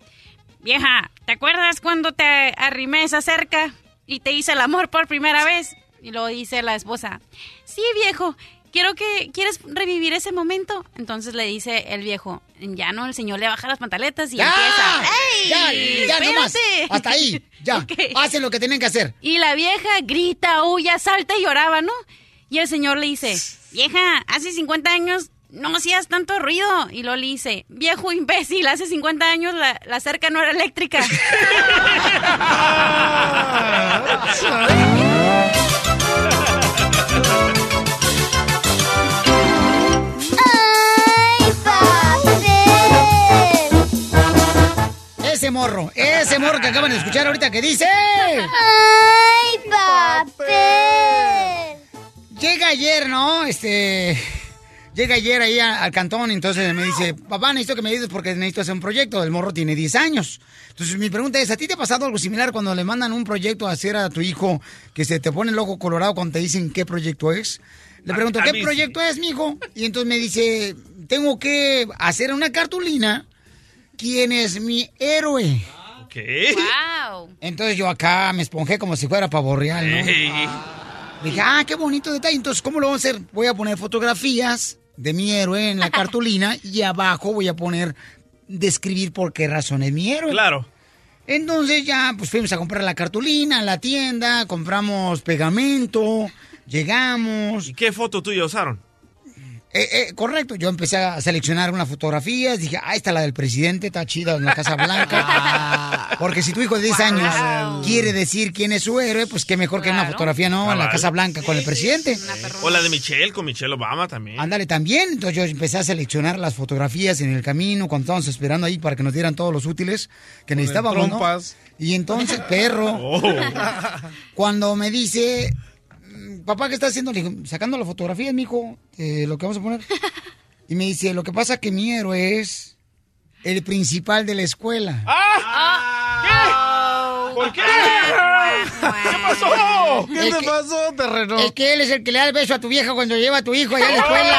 vieja, ¿te acuerdas cuando te arrimé esa cerca y te hice el amor por primera vez? Y luego dice la esposa, sí, viejo, quiero que, ¿quieres revivir ese momento? Entonces le dice el viejo, ya no, el señor le baja las pantaletas y ¡Ya! empieza, ¡Ey! Ya, ya nomás. espérate". Hasta ahí, ya. [laughs] Ok. Hacen lo que tienen que hacer. Y la vieja grita, huya, salta y lloraba, ¿no? Y el señor le dice, vieja, hace 50 años no hacías tanto ruido. Y luego le dice, viejo imbécil, hace 50 años la, la cerca no era eléctrica. [laughs] [laughs] ese morro, ese morro que acaban de escuchar ahorita que dice... ¡Ay, papel! Llega ayer, ¿no? Este... Llega ayer ahí a- al cantón, entonces me dice, papá, necesito que me ayudes porque necesito hacer un proyecto. El morro tiene 10 años. Entonces mi pregunta es, ¿a ti te ha pasado algo similar cuando le mandan un proyecto a hacer a tu hijo que se te pone el ojo colorado cuando te dicen qué proyecto es? Le pregunto, a ¿qué proyecto es, mijo? Y entonces me dice, tengo que hacer una cartulina. ¿Quién es mi héroe? ¿Qué? Wow. Entonces yo acá me esponjé como si fuera pavo real, ¿no? Dije, ah, qué bonito detalle. Entonces, ¿cómo lo vamos a hacer? Voy a poner fotografías de mi héroe en la [laughs] cartulina y abajo voy a poner describir por qué razón es mi héroe. Claro. Entonces ya, pues fuimos a comprar la cartulina a la tienda, compramos pegamento, llegamos. ¿Y qué foto tuya usaron? Eh, eh, correcto, yo empecé a seleccionar unas fotografías, dije, ah, esta la del presidente, está chida en la Casa Blanca. [laughs] Porque si tu hijo de 10 años quiere decir quién es su héroe, pues qué mejor que una fotografía, ¿no? En la. Casa Blanca con el presidente. O la de Michelle, con Michelle Obama también. Ándale también. Entonces yo empecé a seleccionar las fotografías en el camino cuando estábamos esperando ahí para que nos dieran todos los útiles que necesitábamos, ¿no? Y entonces, perro, Oh. cuando me dice, "Mm, papá, ¿qué estás haciendo? Le digo, sacando las fotografías, mijo, de lo que vamos a poner. [laughs] Y me dice, lo que pasa que mi héroe es el principal de la escuela. ¿Qué? ¿Por qué? ¿Qué pasó? ¿Qué Es te que- pasó, terreno? Es que él es el que le da el beso a tu vieja cuando lleva a tu hijo allá a la escuela.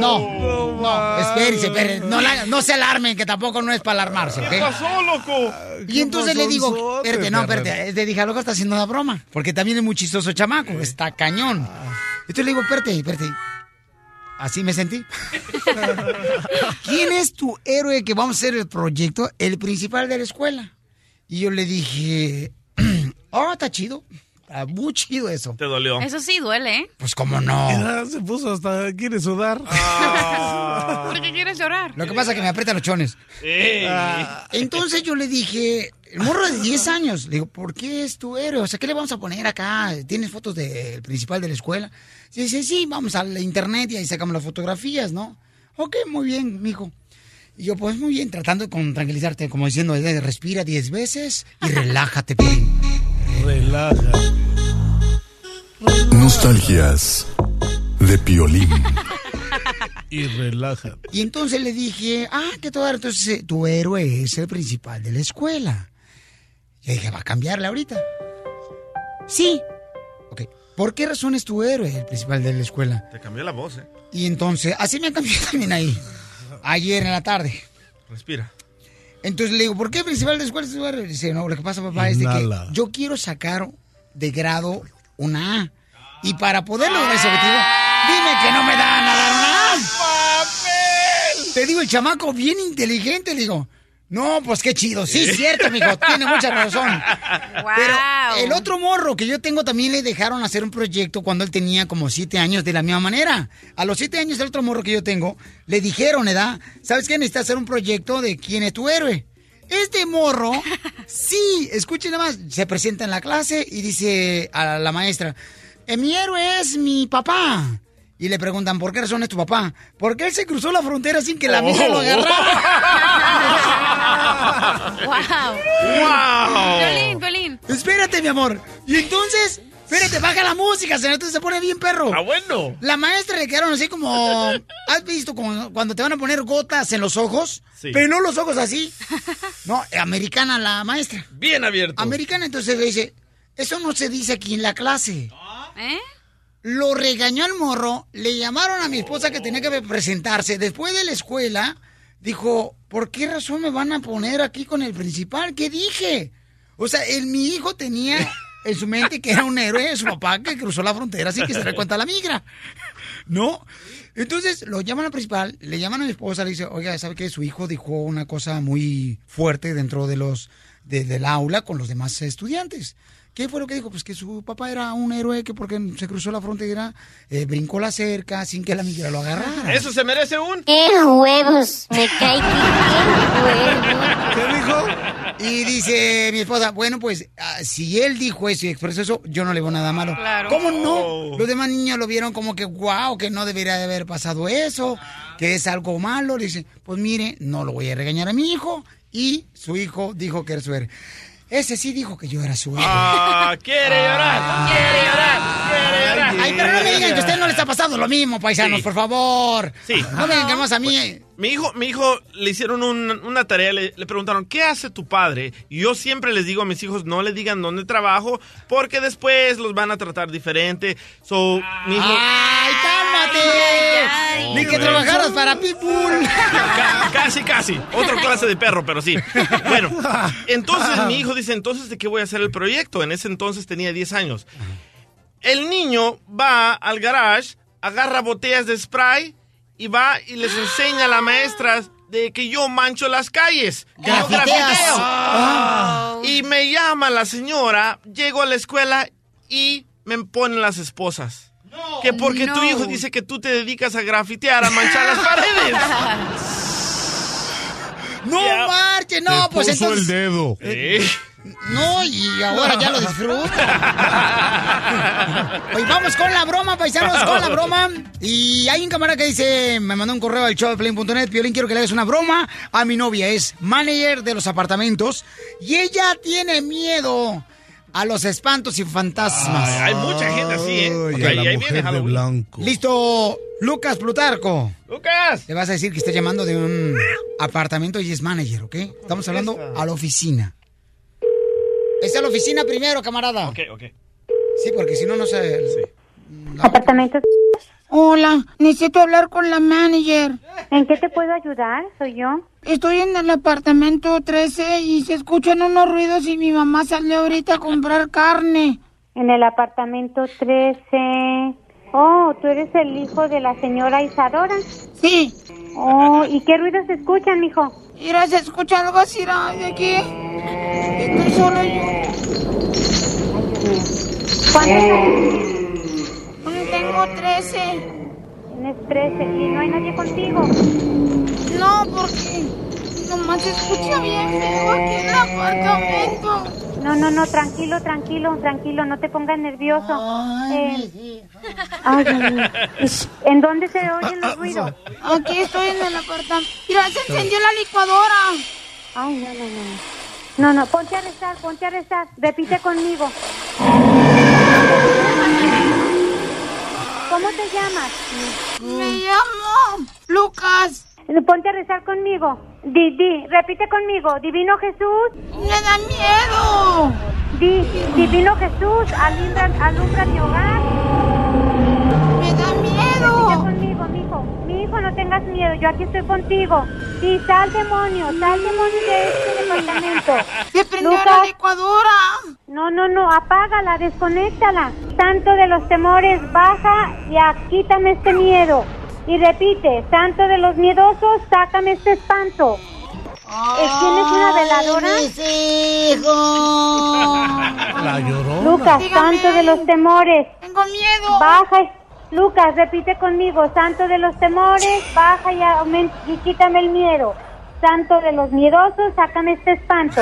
No, no, espérense, espérense. No, la- no se alarmen, que tampoco no es para alarmarse, ¿Qué pasó, loco? Y entonces le digo, espérate, no, espérate. Le dije, a lo mejor está haciendo una broma. Porque también es muy chistoso chamaco, está cañón. Entonces le digo, espérate, espérate. Así me sentí. [laughs] ¿Quién es tu héroe que vamos a hacer el proyecto? El principal de la escuela. Y yo le dije, [clears throat] oh, está chido. Está muy chido eso. Te dolió. Eso sí duele, ¿eh? Pues cómo no. Ya se puso hasta quiere sudar. Ah. [laughs] ¿Por qué quieres llorar? Lo que pasa es que me aprietan los chones. Ey. Entonces yo le dije, el morro de 10 años, le digo, ¿por qué es tu héroe? O sea, ¿qué le vamos a poner acá? ¿Tienes fotos del principal de la escuela? Sí, dice, sí, vamos al internet y ahí sacamos las fotografías, ¿no? Ok, muy bien, mijo. Y yo, pues muy bien, tratando de con- tranquilizarte, como diciendo, eh, respira 10 veces y relájate, Piolín. Relaja. Nostalgias de Piolín. Y relaja. Y entonces le dije, ah, ¿qué todo Entonces tu héroe es el principal de la escuela. Y dije, ¿va a cambiarle ahorita? Sí. Ok. ¿Por qué razón es tu héroe el principal de la escuela? Te cambió la voz, eh. Y entonces, así me cambió [laughs] también ahí. Ayer en la tarde. Respira. Entonces le digo, ¿por qué el principal de la escuela? Dice, no, lo que pasa, papá, es de que yo quiero sacar de grado una A. Y para poder lograr ese objetivo, dime que no me dan a dar una A. Te digo, el chamaco bien inteligente, le digo. No, pues qué chido. Sí, cierto, mijo, tiene mucha razón. Pero el otro morro que yo tengo también le dejaron hacer un proyecto cuando él tenía como siete años de la misma manera. A los siete años el otro morro que yo tengo le dijeron, ¿edad? ¿Sabes qué? Necesitas hacer un proyecto de quién es tu héroe. Este morro, [laughs] sí, escuchen nada más, se presenta en la clase y dice a la maestra, "Eh, mi héroe es mi papá. Y le preguntan, ¿por qué razón es tu papá? Porque él se cruzó la frontera sin que la amiga lo [laughs] agarrara. ¡Wow! ¡Wow! Violín, violín. Espérate, mi amor. Y entonces, espérate, baja la música, señor. Entonces se pone bien perro. ¡Ah, bueno! La maestra le quedaron así como. ¿Has visto como cuando te van a poner gotas en los ojos? Sí. Pero no los ojos así. No, americana la maestra. Bien abierto. Americana, entonces le dice: Eso no se dice aquí en la clase. ¿Eh? Lo regañó al morro, le llamaron a mi esposa que tenía que presentarse. Después de la escuela, dijo, ¿por qué razón me van a poner aquí con el principal? ¿Qué dije? O sea, mi hijo tenía en su mente que era un héroe, su papá que cruzó la frontera, así que se da cuenta la migra. [laughs] ¿No? Entonces lo llaman al principal, le llaman a mi esposa, le dice, oiga, ¿sabe que su hijo dijo una cosa muy fuerte dentro de los de- del aula con los demás estudiantes? ¿Qué fue lo que dijo? Pues que su papá era un héroe que porque se cruzó la frontera, eh, brincó la cerca sin que la migra lo agarrara. Eso se merece un. ¡Qué huevos! Me cae que qué huevos. ¿Qué dijo? Y dice mi esposa, bueno, pues ah, si él dijo eso y expresó eso, yo no le veo nada malo. Claro. ¿Cómo no? Los demás niños lo vieron como que, wow, que no debería de haber pasado eso, que es algo malo. Dice, pues mire, no lo voy a regañar a mi hijo. Y su hijo dijo que era su héroe. Ese sí dijo que yo era su héroe. Ah, quiere llorar, quiere llorar, quiere llorar. Ay, pero no me digan que a usted no le está pasando lo mismo, paisanos, Sí. por favor. Sí. No me digan que más a mí. Mi hijo, mi hijo le hicieron un- una tarea, le, le preguntaron, ¿qué hace tu padre? Y yo siempre les digo a mis hijos, no le digan dónde trabajo, porque después los van a tratar diferente. So, mi hijo... ¡Ay, cálmate! Ni que trabajaras para Pitbull. [laughs] Ca- casi, casi. Otra clase de perro, pero sí. Bueno, entonces mi hijo dice, entonces, ¿de qué voy a hacer el proyecto? En ese entonces tenía 10 años. El niño va al garage, agarra botellas de spray y va y les enseña a las maestras de que yo mancho las calles. que yo Grafiteas. grafiteo. Ah. Y me llama la señora, llego a la escuela y me ponen las esposas. Que porque tu No. hijo dice que tú te dedicas a grafitear, a manchar las paredes. [laughs] No marche, no, pues entonces. dedo. No, y ahora ya lo disfruta. [laughs] Oye, vamos con la broma, paisanos, con la broma. Y hay un camarada que dice, me mandó un correo al show de Piolín, quiero que le hagas una broma a mi novia. Es manager de los apartamentos y ella tiene miedo a los espantos y fantasmas. Hay mucha gente así, ¿eh? Ay, Ok, a ahí la viene mujer de blanco. Listo, Lucas Plutarco. Lucas. Le vas a decir que está llamando de un apartamento y es manager, ¿ok? Estamos hablando a la oficina. Es a la oficina primero, camarada. Ok, ok. Sí, porque si no, no se... Apartamentos. Hola, necesito hablar con la manager. ¿En qué te puedo ayudar? Soy yo. Estoy en el apartamento 13 y se escuchan unos ruidos y mi mamá salió ahorita a comprar carne. En el apartamento 13. Oh, tú eres el hijo de la señora Isadora. Sí. Oh, ¿y qué ruidos se escuchan, mijo? Mira, se escucha algo así de aquí. Estoy solo yo. ¿Cuántos años Tengo 13. tienes? 13. ¿Y no hay nadie contigo? No, porque nomás escucha bien feo aquí en el apartamento. No, no, no, tranquilo, tranquilo, tranquilo, no te pongas nervioso. Eh, ay, Dios mío. ¿En dónde se oyen los ruidos? Aquí estoy en el apartamento. Mira, se encendió la licuadora. Ay, no, no, no. No, no, ponte a rezar, ponte a rezar. Repite conmigo. ¿Cómo te llamas? Me llamo Lucas. Ponte a rezar conmigo. Di, di, repite conmigo. Divino Jesús. Me da miedo. Di, Divino Jesús, alumbra, alumbra mi hogar. Me da miedo. Repite conmigo, mijo. Mi hijo, no tengas miedo. Yo aquí estoy contigo. Di, sal demonio, sal demonio de este departamento. [laughs] Se prendió la licuadora. No, no, no, apágala, desconéctala. Santo de los temores, baja y a- quítame este miedo. Y repite, Santo de los miedosos, sácame este espanto. Eh, ¿Tienes una veladora? La llorona. Lucas, Santo de los temores. Tengo miedo. Baja. Lucas, repite conmigo, Santo de los temores, baja y, aumenta, y quítame el miedo. Santo de los miedosos, sácame este espanto.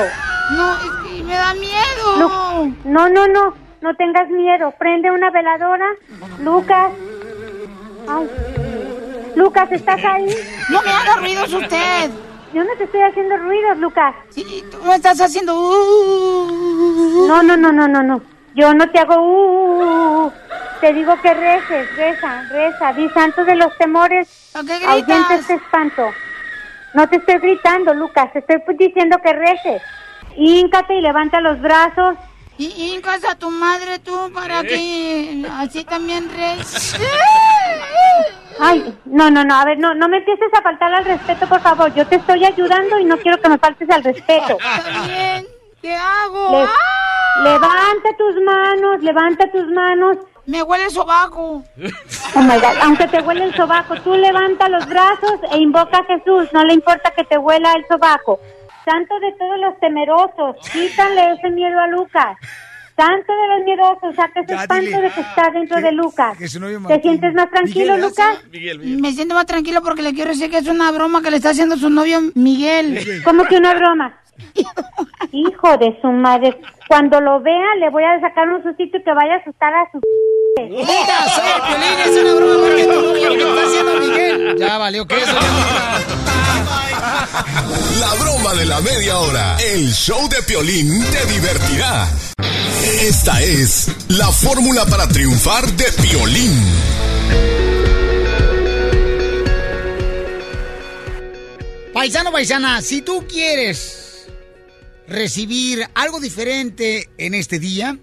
No, es que me da miedo. Lu- no, no, no, no tengas miedo. Prende una veladora. Lucas. Ay. Lucas, ¿estás ahí? No me haga ruidos usted. Yo no te estoy haciendo ruidos, Lucas. Sí, tú me estás haciendo. uh. No, no, no, no, no, no. Yo no te hago uh. Te digo que reces, reza, reza. Di santo de los temores. ¿A qué gritas? este espanto. No te estoy gritando, Lucas. Te estoy diciendo que reces. Híncate y levanta los brazos. Y hincas a tu madre tú para que así también res. Ay, no, no, no, a ver, no, no me empieces a faltar al respeto, por favor. Yo te estoy ayudando y no quiero que me faltes al respeto. Está bien. ¿Qué hago? Le- ¡Ah! levanta tus manos, levanta tus manos. Me huele el sobaco. Oh my God, aunque te huele el sobaco, tú levanta los brazos e invoca a Jesús. No le importa que te huela el sobaco. Santo de todos los temerosos, quítale ese miedo a Lucas. Santo de los miedosos, saca ese espanto de que está dentro de Lucas. que ¿Te sientes más tranquilo, Miguel, Lucas? Me siento más tranquilo porque le quiero decir que es una broma que le está haciendo su novio Miguel. ¿Cómo que una broma? [laughs] Hijo de su madre. Cuando lo vea, le voy a sacar un sustito y que vaya a asustar a su... ¡Neta, soy el Piolín! ¡Es una broma porque tú lo que está haciendo Miguel! Ya valió que eso. La broma de la media hora. El show de Piolín te divertirá. Esta es la fórmula para triunfar de Piolín. Paisano, paisana, si tú quieres recibir algo diferente en este día,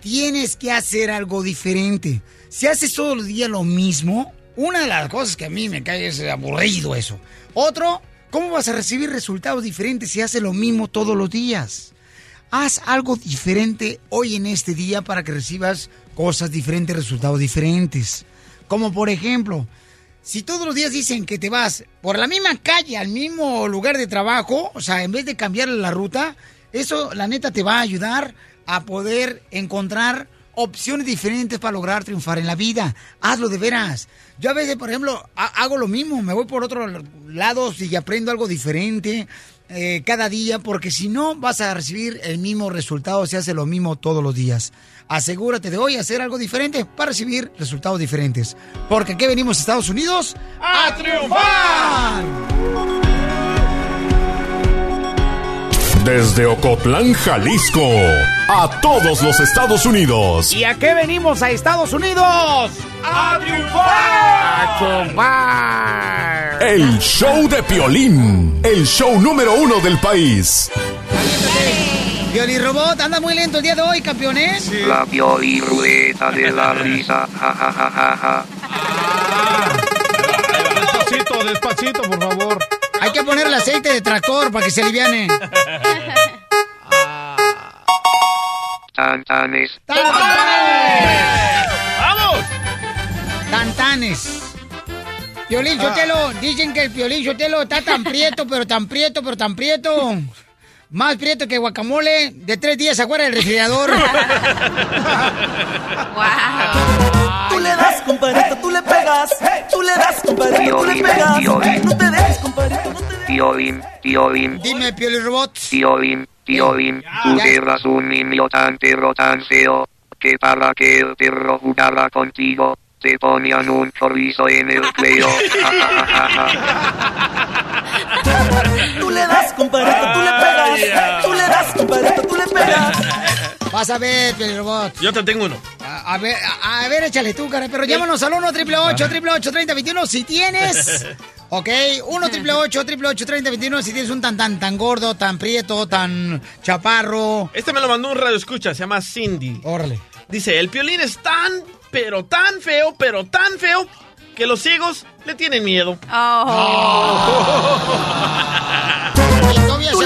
tienes que hacer algo diferente. Si haces todos los días lo mismo, una de las cosas que a mí me cae es aburrido eso. Otro, ¿cómo vas a recibir resultados diferentes si haces lo mismo todos los días? Haz algo diferente hoy en este día para que recibas cosas diferentes, resultados diferentes. Como por ejemplo, si todos los días dicen que te vas por la misma calle al mismo lugar de trabajo, o sea, en vez de cambiar la ruta, eso la neta te va a ayudar a poder encontrar opciones diferentes para lograr triunfar en la vida. Hazlo de veras. Yo a veces, por ejemplo, ha- hago lo mismo, me voy por otros lados y aprendo algo diferente eh, cada día, porque si no vas a recibir el mismo resultado si haces lo mismo todos los días. Asegúrate de hoy hacer algo diferente para recibir resultados diferentes. Porque aquí venimos a Estados Unidos a triunfar. Desde Ocotlán, Jalisco, a todos los Estados Unidos. ¿Y a qué venimos a Estados Unidos? ¡A triunfar! ¡A triunfar! El show de Piolín, el show número uno del país. Violi Robot, anda muy lento el día de hoy, campeones. La y ruleta de la [laughs] risa. Ja, ja, ja, ja, ja. Despacito, despacito, por favor. Hay que ponerle aceite de tractor para que se aliviane. Tantanes. ¡Vamos! Tantanes. Piolín Ah. Sotelo, dicen que el Piolín Sotelo está tan prieto, pero tan prieto, pero tan prieto. Más prieto que guacamole de tres días afuera del refrigerador. [laughs] Tú le das, compadrito, tú le pegas. Tú le das, compadrito, tú le pegas. No te dejes, compadrito. Piolín, Piolín. Dime, Piolín Robot. Piolín, Piolín, tú Ya. eras un niño tan pero tan feo, que para que el perro jugara contigo, te ponían un chorizo en el cuello. Tú le das, compadrito, tú le pegas. Tú le das, compadrito, tú le pegas. Vas a ver, Piolín Robot. Yo te tengo uno. A, a ver, a, a ver, échale tú, cara, pero llámanos al 1 888 888 3021 si tienes. [laughs] Ok, 1 888 888 3021 si tienes un tan tan tan gordo, tan prieto, tan chaparro. Este me lo mandó un radio escucha, se llama Cindy. Órale. Dice, el piolín es tan, pero tan feo, pero tan feo, que los ciegos le tienen miedo. Y [laughs] [laughs]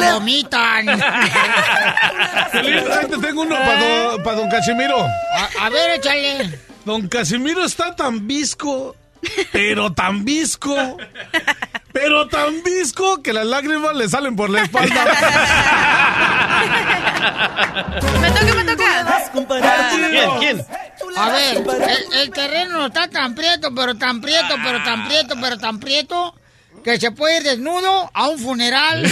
se vomitan. Te tengo uno para don, pa' don Casimiro. A, a ver, échale. Don Casimiro está tan visco, pero tan visco, pero tan visco que las lágrimas le salen por la espalda. Me toca, me toca. ¿Quién? ¿Quién? A ver, el, el terreno está tan prieto, pero tan prieto, pero tan prieto, pero tan prieto, que se puede ir desnudo a un funeral. [laughs]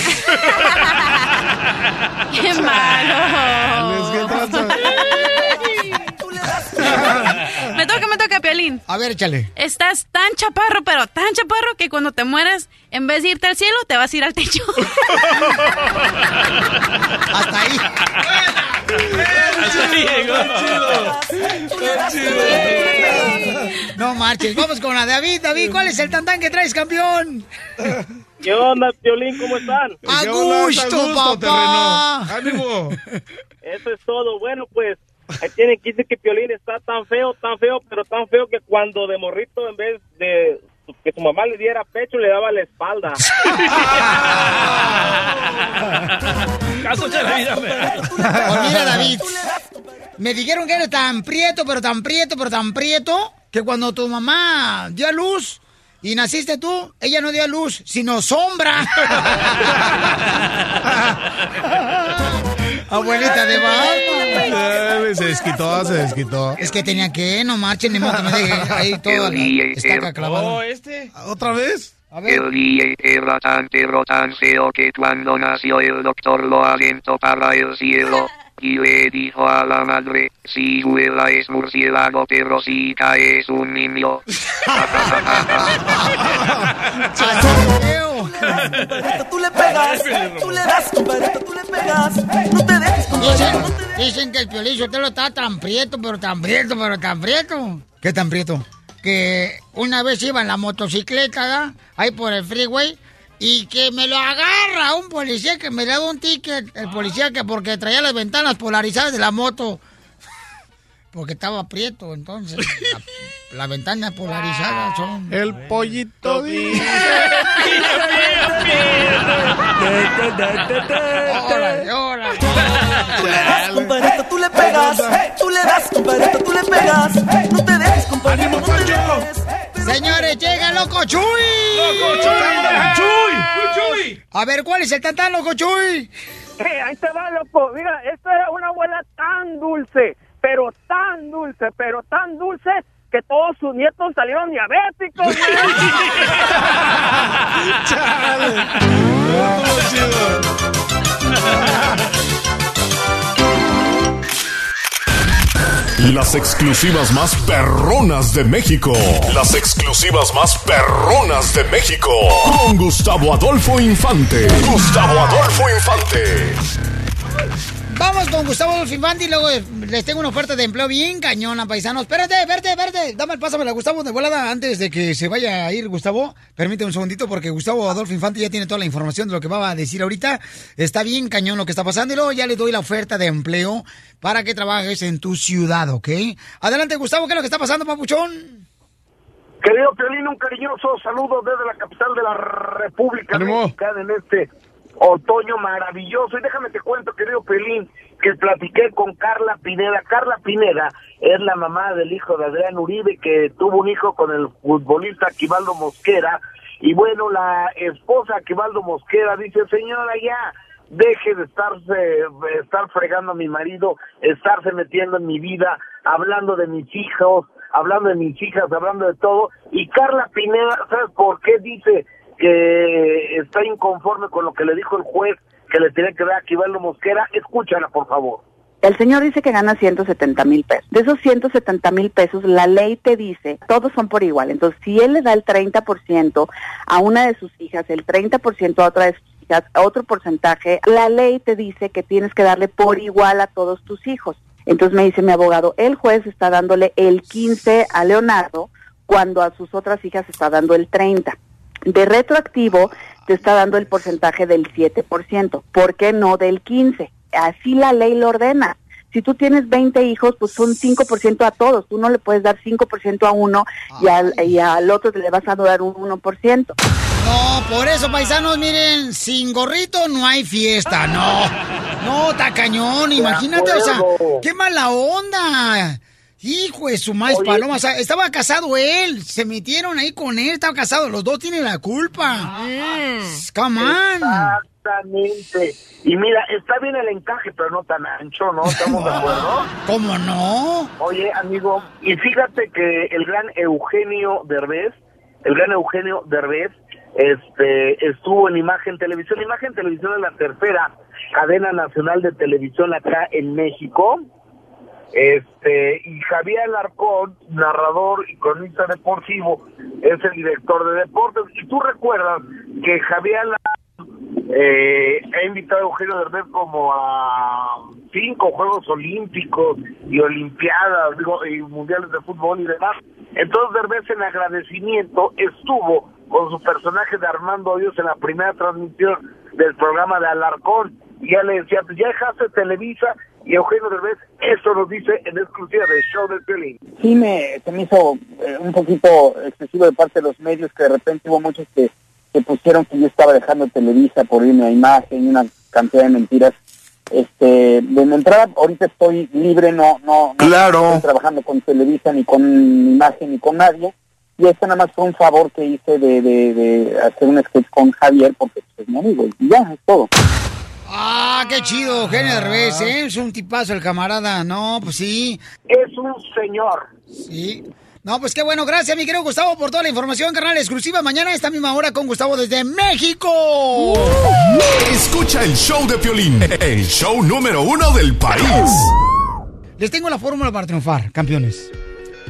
¡Qué malo! Piolín. A ver, échale. Estás tan chaparro, pero tan chaparro que cuando te mueras, en vez de irte al cielo, te vas a ir al techo. [laughs] Hasta ahí. No marches, vamos con la David. David, ¿cuál es el tantán que traes, campeón? ¿Qué onda, Piolín? ¿Cómo están? A gusto, papá. ¡Ánimo! Eso es todo. Bueno, pues, ahí tienen que decir que Piolín está tan feo, tan feo, pero tan feo que cuando de morrito, en vez de que su mamá le diera pecho, le daba la espalda. [laughs] Caso de la vida, Pues mira, David, me dijeron que eres tan prieto, pero tan prieto, pero tan prieto, que cuando tu mamá dio a luz y naciste tú, ella no dio a luz, sino sombra. [laughs] Abuelita de Batman. Se desquitó, se desquitó. Es que tenía que, no marchen, ni modo que me deje ahí [laughs] toda la estaca clavada. Oh, este. ¿Otra vez? El día era tan pero tan feo que cuando nació el doctor lo alentó para el cielo. Y le dijo a la madre, si vuela es murciélago, pero si cae es un niño. [laughs] Tú le pegas, tú le das, compadrito, tú le pegas. No te dejes, Dicen, dicen que el Piolín Sotelo está tan prieto, pero tan prieto, pero tan prieto. ¿Qué tan prieto? Que una vez iba en la motocicleta, ¿da? ahí por el freeway, y que me lo agarra un policía que me da un ticket, el policía que porque traía las ventanas polarizadas de la moto. [laughs] Porque estaba prieto, entonces. La, [laughs] la ventana polarizada son. El pollito dice. [laughs] Órale, órale. Tú le das, compadrito, tú le pegas. Tú le das, compadrito, tú le pegas. No te dejes, compadrito, no te dejes. Señores, llega Loco Chuy. ¡Loco Chuy! A ver, ¿cuál es el tantán, Loco Chuy? Eh, ahí te va, loco. Mira, esta era una abuela tan dulce, pero tan dulce, pero tan dulce que todos sus nietos salieron diabéticos. [laughs] [laughs] Las exclusivas más perronas de México. Las exclusivas más perronas de México. Con Gustavo Adolfo Infante. Gustavo Adolfo Infante. Vamos con Gustavo Adolfo Infante y luego les tengo una oferta de empleo bien cañona, paisanos. Espérate, espérate, espérate. Dame el pásame a Gustavo de volada antes de que se vaya a ir Gustavo. Permíteme un segundito porque Gustavo Adolfo Infante ya tiene toda la información de lo que va a decir ahorita. Está bien cañón lo que está pasando y luego ya le doy la oferta de empleo para que trabajes en tu ciudad, ¿ok? Adelante, Gustavo, ¿qué es lo que está pasando, papuchón? Querido Piolín, un cariñoso saludo desde la capital de la República Mexicana en este otoño maravilloso. Y déjame te cuento, querido Pelín, que platiqué con Carla Pineda. Carla Pineda es la mamá del hijo de Adrián Uribe, que tuvo un hijo con el futbolista Aquivaldo Mosquera. Y bueno, la esposa Aquivaldo Mosquera dice, señora, ya deje de estarse, de estar fregando a mi marido, estarse metiendo en mi vida, hablando de mis hijos, hablando de mis hijas, hablando de todo. Y Carla Pineda, ¿sabes por qué dice que está inconforme con lo que le dijo el juez que le tenía que dar a Aquivaldo Mosquera? Escúchala, por favor. El señor dice que gana 170 mil pesos. De esos 170 mil pesos, la ley te dice, todos son por igual. Entonces, si él le da el 30% a una de sus hijas, el 30% a otra de sus hijas, otro porcentaje, la ley te dice que tienes que darle por igual a todos tus hijos. Entonces me dice mi abogado, el juez está dándole el 15 a Leonardo cuando a sus otras hijas está dando el 30. De retroactivo te está dando el porcentaje del 7%. ¿Por qué no del 15%? Así la ley lo ordena. Si tú tienes 20 hijos, pues son 5% a todos. Tú no le puedes dar 5% a uno y al, y al otro te le vas a dar un 1%. No, por eso, paisanos, miren, sin gorrito no hay fiesta, no. No, tacañón, imagínate, o sea, qué mala onda. Hijo de su maíz paloma, o sea, estaba casado él, se metieron ahí con él, estaba casado, los dos tienen la culpa. Come on. Exactamente. Y mira, está bien el encaje, pero no tan ancho, ¿no? ¿Estamos de acuerdo? [laughs] ¿Cómo no? Oye, amigo, y fíjate que el gran Eugenio Derbez, el gran Eugenio Derbez, este, estuvo en Imagen Televisión. Imagen Televisión es la tercera cadena nacional de televisión acá en México. Este, y Javier Alarcón, narrador y cronista deportivo, es el director de deportes. Y tú recuerdas que Javier Alarcón eh, ha invitado a Eugenio Derbez como a cinco Juegos Olímpicos y Olimpiadas, y Mundiales de Fútbol y demás. Entonces Derbez en agradecimiento estuvo con su personaje de Armando Hoyos en la primera transmisión del programa de Alarcón. Y ya le decía, pues ya dejaste Televisa y Eugenio Derbez, eso nos dice en exclusiva del show del violín. sí me, se me hizo eh, un poquito excesivo de parte de los medios que de repente hubo muchos que, que pusieron que yo estaba dejando Televisa por irme a imagen y una cantidad de mentiras. Este, de mi entrada, ahorita estoy libre, no, no, no Claro. estoy trabajando con Televisa ni con imagen ni con nadie. Y esto nada más fue un favor que hice de, de, de hacer un sketch con Javier porque pues, es mi amigo y ya, es todo. Ah, qué chido, Eugenio Derbez, ¿eh? Es un tipazo el camarada, no, pues sí. Es un señor. Sí. No, pues qué bueno, gracias mi querido Gustavo por toda la información, carnal, exclusiva mañana a esta misma hora con Gustavo desde México. Escucha el show de Piolín, el show número uno del país. Les tengo la fórmula para triunfar, campeones.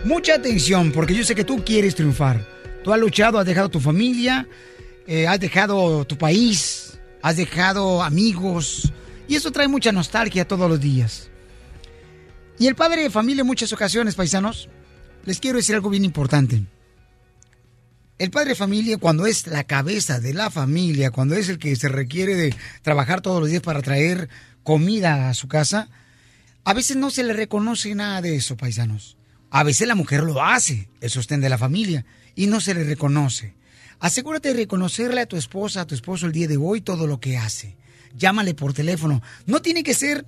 Mucha atención, porque yo sé que tú quieres triunfar. Tú has luchado, has dejado tu familia, eh, has dejado tu país, has dejado amigos, y eso trae mucha nostalgia todos los días. Y el padre de familia en muchas ocasiones, paisanos, les quiero decir algo bien importante. El padre de familia, cuando es la cabeza de la familia, cuando es el que se requiere de trabajar todos los días para traer comida a su casa, a veces no se le reconoce nada de eso, paisanos. A veces la mujer lo hace, el sostén de la familia, y no se le reconoce. Asegúrate de reconocerle a tu esposa, a tu esposo el día de hoy todo lo que hace. Llámale por teléfono. No tiene que ser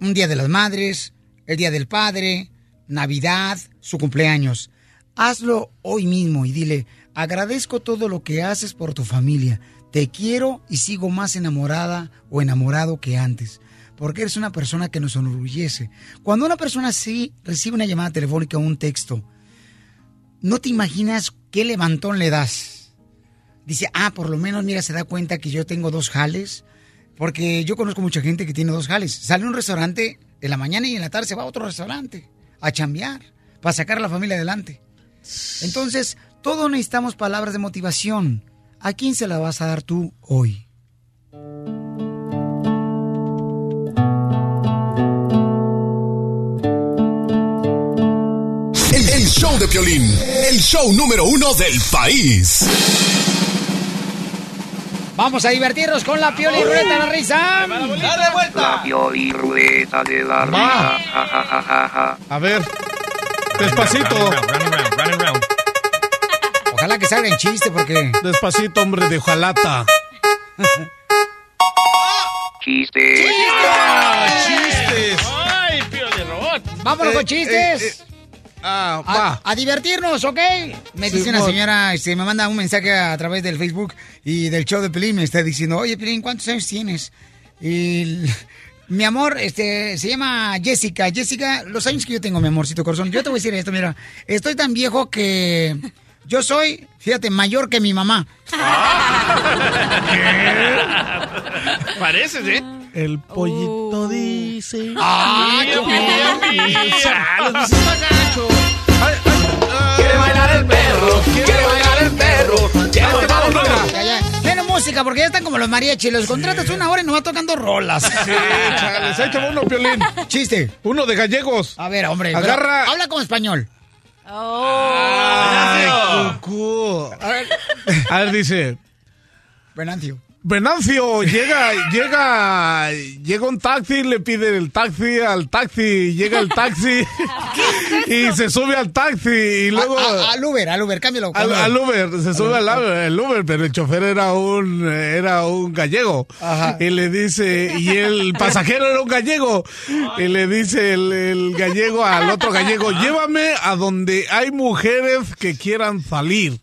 un día de las madres, el día del padre, Navidad, su cumpleaños. Hazlo hoy mismo y dile, agradezco todo lo que haces por tu familia. Te quiero y sigo más enamorada o enamorado que antes. Porque eres una persona que nos enorgullece. Cuando una persona así recibe una llamada telefónica o un texto, no te imaginas qué levantón le das. Dice, ah, por lo menos, mira, se da cuenta que yo tengo dos jales. Porque yo conozco mucha gente que tiene dos jales. Sale a un restaurante en la mañana y en la tarde se va a otro restaurante a chambear para sacar a la familia adelante. Entonces, todos necesitamos palabras de motivación. ¿A quién se la vas a dar tú hoy? El, show de Piolín, el show número uno del país. Vamos a divertirnos con la piola y ruleta de la risa. ¡Dale vuelta! La Pioli ruleta de la risa. Ja, ja, ja, ja, ja. A ver, despacito. Ojalá que salga en chiste porque... Despacito, hombre de hojalata. Chiste. ¡Chistes! ¡Ay, Pioli Robot! Vámonos Eh, con chistes. eh, eh, Ah, a, va. a divertirnos, ¿ok? Me dice una señora, este, me manda un mensaje a través del Facebook y del show de Pelín, me está diciendo, oye Pelín, ¿cuántos años tienes? Y [laughs] mi amor, este, se llama Jessica. Jessica, los años que yo tengo, mi amorcito corazón, yo te voy a decir esto, mira, estoy tan viejo que yo soy, fíjate, mayor que mi mamá. [laughs] Pareces, ¿eh? El pollito dice. ¡Ah, pío. [laughs] Quiere bailar el perro, quiere bailar el perro. Ya, ya. Menos música, porque ya están como los mariachis. Los contratas una hora y nos va tocando rolas. Sí, chales, échame uno, Piolín. Chiste. Uno de gallegos. A ver, hombre. pero Agarra. Habla como español. Ay, cucú. A ver. A ver, dice. Venancio. Venancio, llega, llega, llega un taxi, le pide el taxi al taxi, llega el taxi [laughs] y se sube al taxi y luego A- a- al Uber, al Uber, cámbialo. al, Uber, se sube al al Uber, pero el chofer era un, era un gallego Ajá. y le dice, y el pasajero era un gallego y le dice el, el gallego al otro gallego, llévame a donde hay mujeres que quieran salir.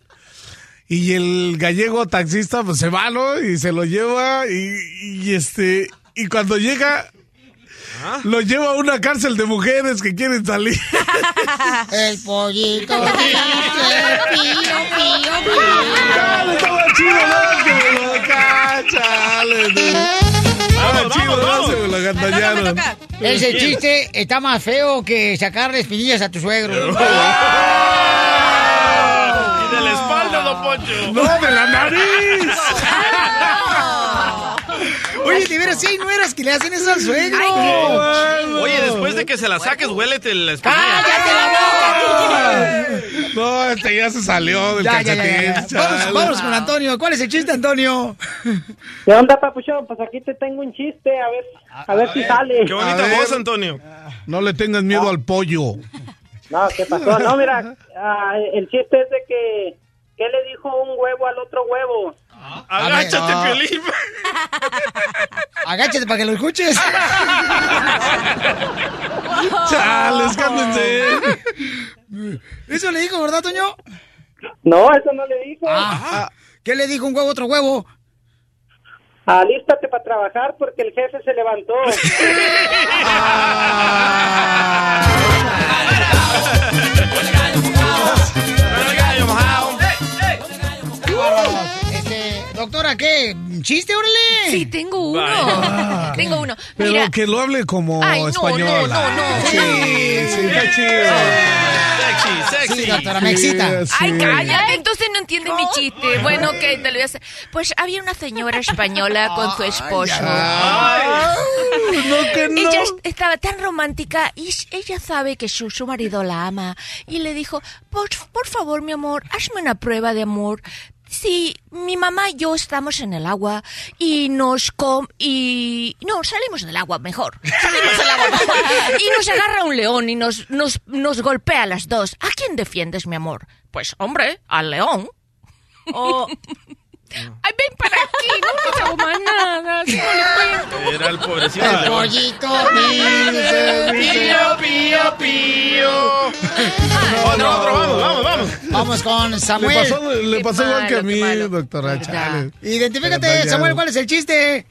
Y el gallego taxista pues se va, ¿no? Y se lo lleva y, y, este y cuando llega lo lleva a una cárcel de mujeres que quieren salir. [laughs] El pollito. [laughs] pío, pío, Chale, estaba chido, ¿no? Que me lo cachale, ¿no? Estaba chido, ¿no? Se me lo gandallaron. pío. Ese chiste está más feo que sacarle espinillas a tu suegro. [laughs] De la espalda, don Poncho. ¡No, de la nariz! [laughs] Oye, de veras, sí hay nueras que le hacen eso al suegro. Oye, después de que se la saques, huélete la espinilla. ¡Cállate la boca! No, este ya se salió del Ya, ya, ya, ya. calcetín. Vamos, con Antonio. ¿Cuál es el chiste, Antonio? ¿Qué onda, papuchón? Pues aquí te tengo un chiste, a ver, a ver si sale. Qué bonita voz, Antonio. No le tengas miedo al pollo. No, ¿qué pasó? No, mira, ah, el chiste es de que, ¿qué le dijo un huevo al otro huevo? Agáchate, ah. Piolín. [laughs] Agáchate para que lo escuches. [laughs] Chales, cálmense. Eso le dijo, ¿verdad, Toño? No, eso no le dijo. Ah, ¿Qué le dijo un huevo a otro huevo? Alístate para trabajar porque el jefe se levantó. [laughs] Doctora, ¿qué? ¿Chiste, órale? Sí, tengo uno. Vaya. [laughs] Tengo uno. Pero Mira, que lo hable como Ay, no, española. no, no, no. Sí, sí, está chido. Sexy, sexy. Sí, doctora, me excita. Sí, Ay, cállate, entonces no entiende mi chiste. Bueno, ok, te lo voy a hacer. Pues había una señora española con su esposo. no que no. Ella es- estaba tan romántica y ella sabe que su, su marido la ama. Y le dijo, por, por favor, mi amor, hazme una prueba de amor. Si mi mamá y yo estamos en el agua y nos com y no salimos del agua mejor salimos del agua mejor. y nos agarra un león y nos nos nos golpea a las dos ¿a quién defiendes mi amor? pues hombre al león Ay, ven para aquí, no te hago más nada, no le. Era el pobrecito. El pollito dice, Pío, pío, pío. Otro, otro, vamos, vamos, vamos. Vamos con Le Samuel. pasó, le Qué pasó igual que a mí, malo. doctora. Chale. Identifícate. Samuel, ¿cuál es el chiste?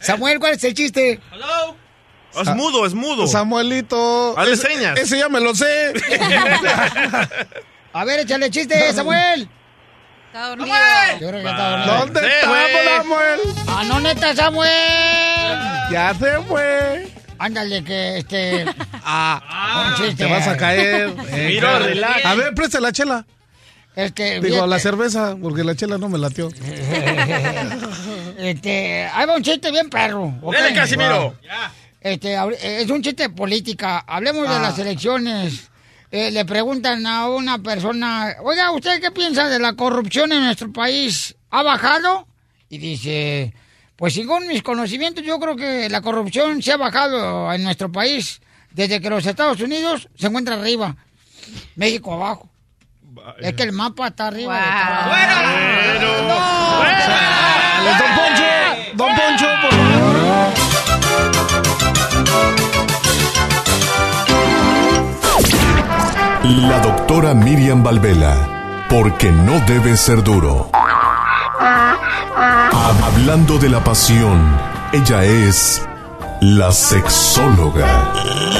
Samuel, ¿cuál es el chiste? Es mudo, es mudo. Samuelito. Hazle señas. Ese ya me lo sé. [laughs] A ver, échale chiste, Samuel. Está dormido. Yo creo que está dormido. ¿Dónde está fue. Samuel? Ah, no, neta, Samuel. Ya se fue. Ándale, que este. Ah, un chiste. te vas a caer. Eh, Mira, relax. A ver, presta la chela. Este, Digo, la cerveza, porque la chela no me latió. [laughs] este, ahí va un chiste bien perro. ¿ok? Dele, Casimiro. Este, ahori- es un chiste de política. Hablemos de Ah. las elecciones. Eh, le preguntan a una persona, oiga, ¿usted qué piensa de la corrupción en nuestro país? ¿Ha bajado? Y dice, pues según mis conocimientos, yo creo que la corrupción se ha bajado en nuestro país desde que los Estados Unidos se encuentra arriba, México abajo. Es que el mapa está arriba. de todo. Dale, Don Poncho, Don Poncho, por favor. La doctora Miriam Valvela, porque no debe ser duro. Hablando de la pasión, ella es la sexóloga.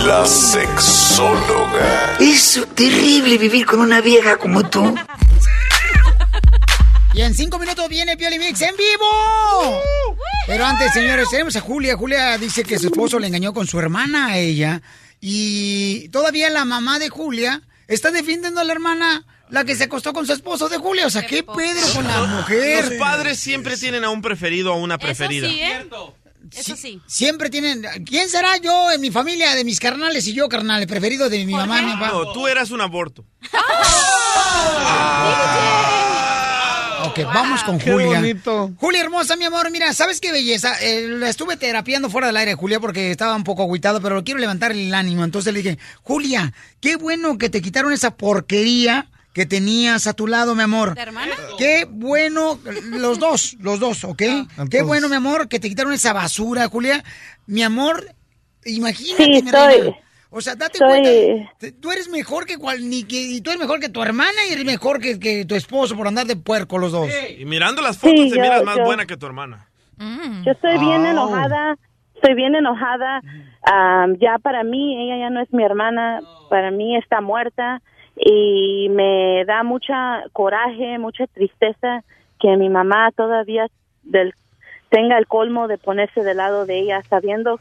La sexóloga. Es terrible vivir con una vieja como tú. Y en cinco minutos viene Pioli Mix en vivo. Pero antes, señores, tenemos a Julia. Julia dice que su esposo le engañó con su hermana a ella. Y todavía la mamá de Julia está defendiendo a la hermana, la que se acostó con su esposo de Julia. O sea, ¿qué Pedro con la Los mujer? padres siempre tienen a un preferido o a una preferida. Eso sí, ¿eh? Eso sí. Siempre tienen. ¿Quién será yo en mi familia, de mis carnales y yo, carnal, el preferido de mi mamá y mi papá? No, tú eras un aborto. Ok, vamos con Qué Julia. bonito. Julia hermosa, mi amor, mira, ¿sabes qué belleza? Eh, la estuve terapiando fuera del aire, Julia, porque estaba un poco agüitado, pero quiero levantar el ánimo. Entonces le dije, Julia, qué bueno que te quitaron esa porquería que tenías a tu lado, mi amor. ¿De hermana? Qué bueno, los dos, los dos, ¿ok? Qué Entonces- bueno, mi amor, que te quitaron esa basura, Julia. Mi amor, imagínate, Sí, mi estoy- reina. O sea, date cuenta, tú eres mejor que cual, ni que, y tú eres mejor que tu hermana y eres mejor que, que tu esposo por andar de puerco los dos. Y mirando las fotos Sí, te yo- miras más yo- buena que tu hermana. Yo estoy bien Ah. enojada, estoy bien enojada. Ya para mí, ella ya no es mi hermana, para mí está muerta y me da mucha coraje, mucha tristeza que mi mamá todavía del, tenga el colmo de ponerse del lado de ella, sabiendo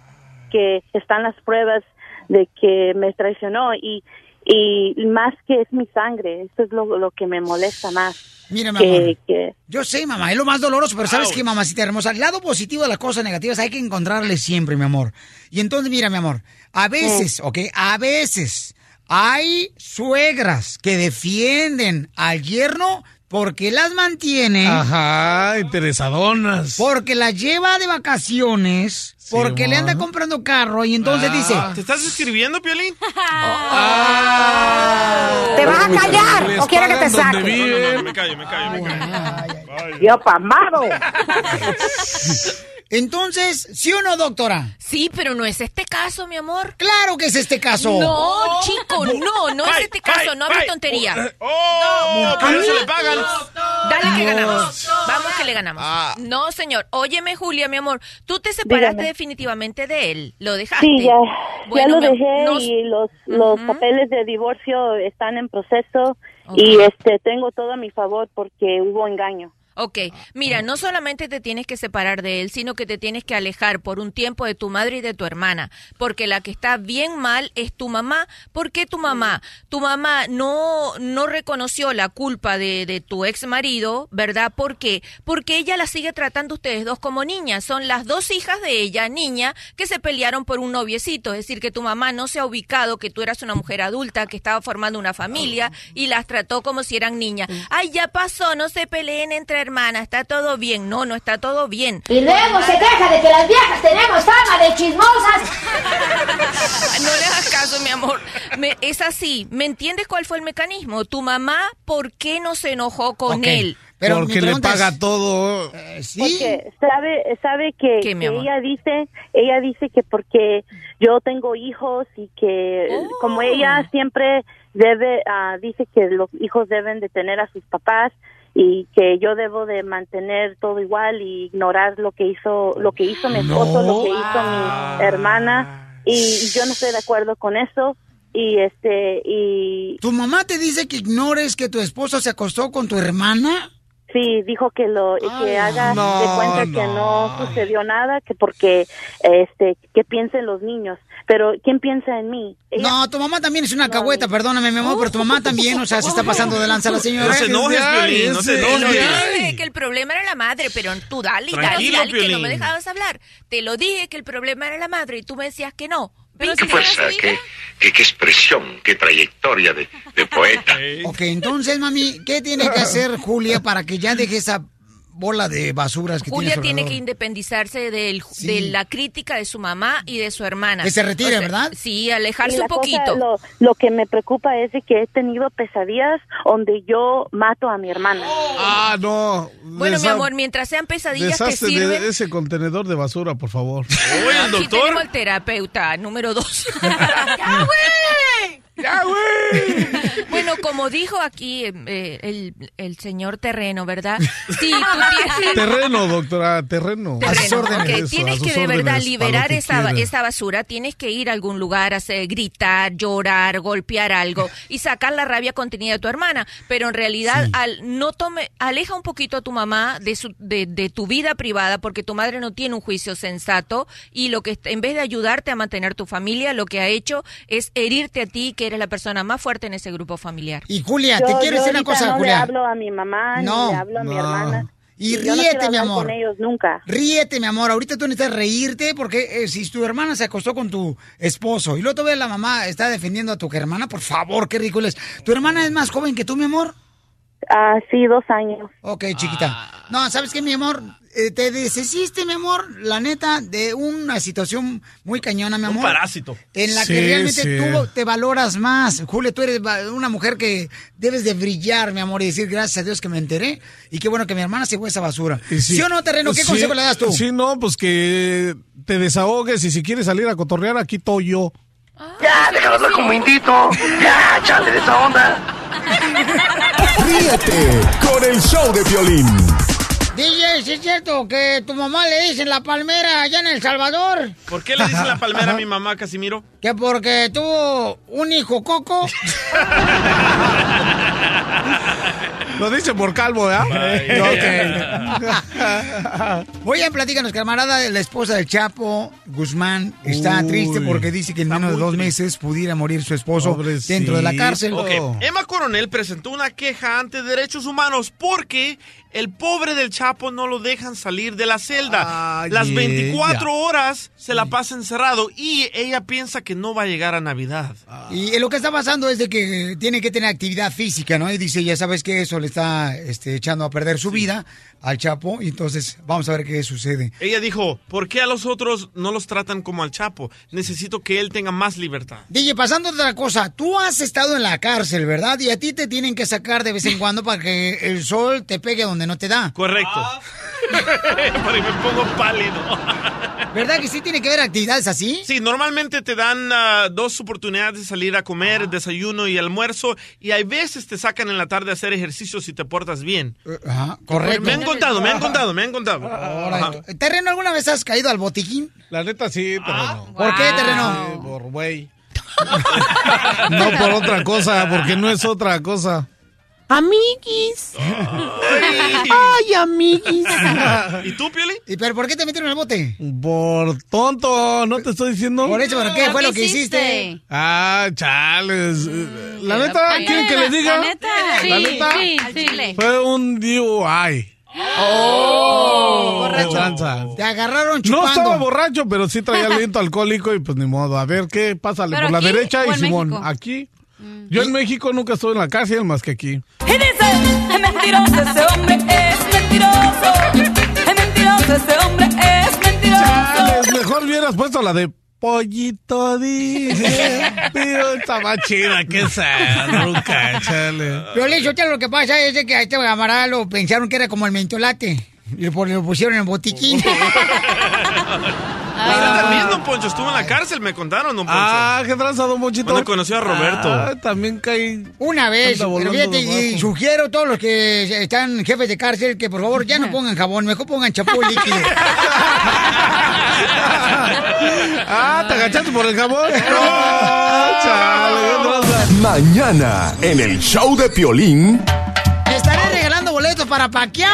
que están las pruebas de que me traicionó y, y más que es mi sangre, eso es lo, lo que me molesta más. Mira, mi que, amor. que Yo sé, mamá, es lo más doloroso, pero ¿sabes qué, mamacita hermosa? El lado positivo de las cosas negativas hay que encontrarle siempre, mi amor. Y entonces, mira, mi amor, a veces, ¿ok? A veces hay suegras que defienden al yerno porque las mantiene, Ajá, interesadonas. porque las lleva de vacaciones, porque le anda comprando carro y entonces dice... ¿Te estás escribiendo, Piolín? [laughs] ¿Te vas a callar o quieres que te saque? No, no, me callo, me callo, me callo. Yo pamado. [laughs] Entonces, ¿sí o no, doctora? Sí, pero no es este caso, mi amor. Claro que es este caso. No, chico, no, no es este caso, no hables tontería. ¡Oh! Por eso le pagan. Dale que No. ganamos. Vamos que le ganamos. Ah. No, señor. Óyeme, Julia, mi amor. Tú te separaste Dígame. definitivamente de él. Lo dejaste. Sí, ya, ya Bueno, lo mi- dejé nos- y los, los Ujú. papeles de divorcio están en proceso Y este tengo todo a mi favor porque hubo engaño. Ok, mira, no solamente te tienes que separar de él, sino que te tienes que alejar por un tiempo de tu madre y de tu hermana, porque la que está bien mal es tu mamá. ¿Por qué tu mamá? Tu mamá no, no reconoció la culpa de, de tu ex marido, ¿verdad? ¿Por qué? Porque ella la sigue tratando ustedes dos como niñas. Son las dos hijas de ella, niña, que se pelearon por un noviecito. Es decir, que tu mamá no se ha ubicado que tú eras una mujer adulta, que estaba formando una familia y las trató como si eran niñas. Ay, ya pasó, no se peleen entre hermanas, está todo bien. No, no está todo bien. Y luego se queja de que las viejas tenemos fama de chismosas. [laughs] No le hagas caso, mi amor. Me- es así. ¿Me entiendes cuál fue el mecanismo? Tu mamá, ¿por qué no se enojó con él? pero Porque le paga todo. Porque sabe, sabe que, ella dice, ella dice que porque yo tengo hijos y que Oh. como ella siempre debe, ah, dice que los hijos deben de tener a sus papás y que yo debo de mantener todo igual y ignorar lo que hizo, lo que hizo mi esposo, lo que hizo mi hermana. Y, yo no estoy de acuerdo con eso. Y este y ¿Tu mamá te dice que ignores que tu esposo se acostó con tu hermana? Sí, dijo que lo que haga no, de cuenta que no sucedió nada, que porque este que piensen los niños, pero quién piensa en mí? Ella- No, tu mamá también es una cagüeta, perdóname, mi amor, pero tu mamá también, o sea, se está pasando de lanza la señora. No se enojes, Piolín, no se Te lo enojes. dije que el problema era la madre, pero tú dale, dale, dale, que no me dejabas hablar. Te lo dije que el problema era la madre y tú me decías que no. ¿Qué fuerza, qué, qué, qué expresión, qué trayectoria de, de poeta. Ok, entonces, mami, ¿qué tiene que [laughs] hacer Julia para que ya deje esa bola de basuras que Julia tiene tiene que independizarse del, de la crítica de su mamá y de su hermana. Que se retire, ¿verdad? Sí, Y alejarse la un poquito. cosa, lo, lo que me preocupa es de que he tenido pesadillas donde yo mato a mi hermana. Ah, no. Bueno, mi Desa- amor, mientras sean pesadillas que Deshazte sirven... de ese contenedor de basura, por favor. [laughs] Aquí tenemos el terapeuta número dos. [laughs] [laughs] ¡Ya, güey! ¡Ya, güey! [laughs] Bueno, como dijo aquí eh, el, el señor Terreno, ¿verdad? [laughs] Sí, tú tienes... Terreno, doctora, terreno. Terreno, Eso, a tienes sus que de verdad liberar esa, esa basura, tienes que ir a algún lugar, hacer, gritar, llorar, golpear algo y sacar la rabia contenida de tu hermana. Pero en realidad, al no tome, aleja un poquito a tu mamá de, su, de, de tu vida privada porque tu madre no tiene un juicio sensato y lo que en vez de ayudarte a mantener tu familia, lo que ha hecho es herirte a ti, que eres la persona más fuerte en ese grupo familiar. Y Julia, te Yo- quiero yo decir una cosa, no Julia. le hablo a mi mamá, No, ni le hablo a mi hermana. Y no ríete, quiero mi amor. con ellos nunca. Ríete, mi amor. Ahorita tú necesitas reírte porque eh, si tu hermana se acostó con tu esposo y luego todavía la mamá está defendiendo a tu hermana, por favor, qué ridículo es. ¿Tu hermana es más joven que tú, mi amor? Ah, sí, dos años. Ok, chiquita. No, ¿sabes qué, mi amor? Eh, te deshiciste, mi amor, la neta, de una situación muy cañona, mi Un amor. parásito. En la Sí, que realmente sí. tú te valoras más. Julia, tú eres una mujer que debes de brillar, mi amor, y decir gracias a Dios que me enteré. Y qué bueno que mi hermana se fue a esa basura. Sí. o no, terreno? ¿Qué Sí, consejo le das tú? Sí, no, pues que te desahogues y si quieres salir a cotorrear, aquí estoy yo. Ya, déjalo hablar como indito. Ya, chale de esa onda. [laughs] Ríete con el show de violín. DJ, ¿sí es cierto que tu mamá le dice la palmera allá en El Salvador? ¿Por qué le dice la palmera a mi mamá, Casimiro? Que porque tuvo un hijo coco. [laughs] Lo dice por calvo, ¿verdad? [laughs] Oye, platícanos, camarada, la esposa del Chapo, Guzmán, está Uy. triste porque dice que en menos de dos triste. meses pudiera morir su esposo dentro de la cárcel. Ok, Emma Coronel presentó una queja ante Derechos Humanos porque el pobre del Chapo no lo dejan salir de la celda. Las 24 ella. horas se la pasa encerrado y ella piensa que no va a llegar a Navidad. Y lo que está pasando es de que tiene que tener actividad física, ¿no? Y dice, ya sabes que eso le está este, echando a perder su vida al Chapo. Y entonces vamos a ver qué sucede. Ella dijo, ¿por qué a los otros no los tratan como al Chapo? Necesito que él tenga más libertad. DJ, pasando a otra cosa, tú has estado en la cárcel, ¿verdad? Y a ti te tienen que sacar de vez en cuando para que el sol te pegue donde no te da. Correcto. [laughs] Porque me pongo pálido. ¿Verdad que sí tiene que haber actividades así? Sí, normalmente te dan ah, dos oportunidades de salir a comer, desayuno y almuerzo, y hay veces te sacan en la tarde a hacer ejercicio si te portas bien. Ajá, correcto. Me han contado, me han contado, me han contado. Ajá. ¿Terreno alguna vez has caído al botiquín? La neta sí, terreno. ¿Por qué, terreno? Sí, por güey. [laughs] no por otra cosa, porque no es otra cosa. Amiguis. Ay, amiguis. ¿Y tú, Pioli? ¿Y pero por qué te metieron en el bote? Por tonto, ¿no te estoy diciendo? Por eso, ¿por qué? Fue lo que hiciste. Ah, chales. La neta, ¿quieren que les diga? La neta. La Sí, neta, sí, al chile. fue un DUI. Oh, Borracho. Te agarraron No chupando. estaba borracho, pero sí traía [laughs] aliento alcohólico y pues ni modo. A ver qué pasa ¿Pero por la derecha y Simón. México? Aquí. Yo en México nunca estuve en la cárcel más que aquí. Y dice, es mentiroso, ese hombre es mentiroso. Es mentiroso, ese hombre es mentiroso. Chales, mejor hubieras puesto la de Pollito dice, pero estaba chida, que esa nunca, chale. Piolín, Sotelo, lo que pasa es de que a este camarada lo pensaron que era como el mentolate. Y por- lo pusieron en botiquín. [laughs] Usted también, don Poncho, estuvo en la cárcel, me contaron, don Poncho. Ah, qué tranza, don Monchito. Cuando conoció a Roberto. Ah, también caí. Una vez, pero fíjate, y sugiero a todos los que están jefes de cárcel que por favor ya no pongan jabón, mejor pongan champú líquido. [laughs] Ah, ¿te agachaste por el jabón? [laughs] Ah, chale, qué. Mañana, en el show de Piolín, Estaré regalando boletos para Paquiao.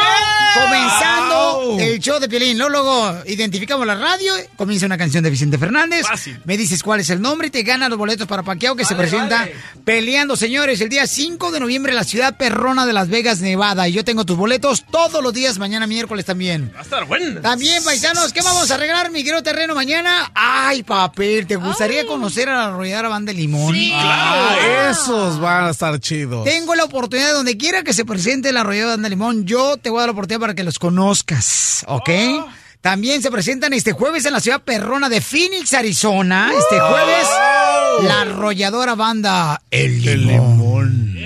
Comenzando el show de Piolín. ¿no? Luego identificamos la radio. Comienza una canción de Vicente Fernández. Me dices cuál es el nombre y te ganan los boletos para Paquiao que se presenta peleando, señores, el día 5 de noviembre en la ciudad perrona de Las Vegas, Nevada. Y yo tengo tus boletos todos los días, mañana miércoles también. Va a estar bueno. También, paisanos, ¿qué vamos a regalar, mi querido terreno, mañana? Ay, papel, ¿te gustaría conocer a la arrolladora Banda de Limón? Ah, esos van a estar chidos. Tengo la oportunidad, donde quiera que se presente la arrollada Banda de Limón, yo te voy a dar la oportunidad para que los conozcas, ¿ok? También se presentan este jueves en la ciudad perrona de Phoenix, Arizona. Este jueves, la arrolladora banda El Limón.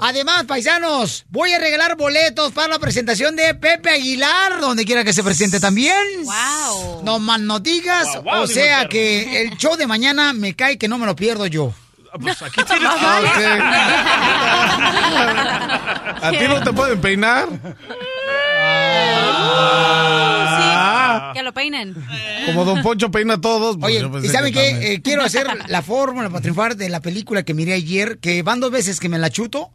Además, paisanos, voy a regalar boletos para la presentación de Pepe Aguilar, donde quiera que se presente también. Wow. No más no digas, guau, o el sea que el show de mañana me cae que no me lo pierdo yo. Pues aquí tienes [laughs] [laughs] ¿A ti no te pueden peinar? Sí, que lo peinen. Como Don Poncho peina a todos. pues Oye, yo pensé ¿y saben qué? Eh, quiero hacer la fórmula para triunfar de la película que miré ayer, que van dos veces que me la chuto.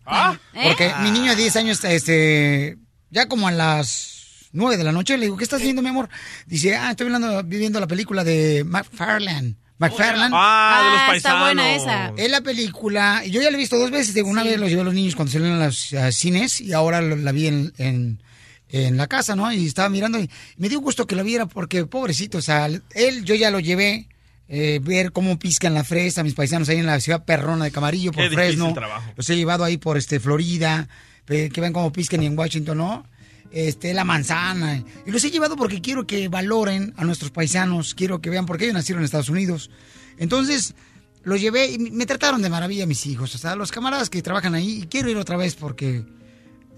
Porque ¿Eh? mi niño de 10 años, este, ya como a las 9 de la noche, le digo, ¿qué estás viendo, mi amor? Dice, ah, estoy viendo, viviendo la película de McFarlane. McFarlane. Ah, de los Ah, está paisanos. buena esa. Es la película, yo ya la he visto dos veces, digo, una vez los llevé a los niños cuando salieron a los ah, cines y ahora la vi en, en, en la casa, ¿no? Y estaba mirando y me dio gusto que lo viera porque, pobrecito, o sea, él, yo ya lo llevé, eh, ver cómo piscan la fresa, mis paisanos ahí en la ciudad perrona de Camarillo, por Qué Fresno. trabajo. Los he llevado ahí por este Florida, eh, que ven cómo piscan y en Washington, ¿no? Este, la manzana. Y los he llevado porque quiero que valoren a nuestros paisanos, quiero que vean por qué ellos nacieron en Estados Unidos. Entonces, los llevé y me trataron de maravilla mis hijos, o sea, los camaradas que trabajan ahí, y quiero ir otra vez porque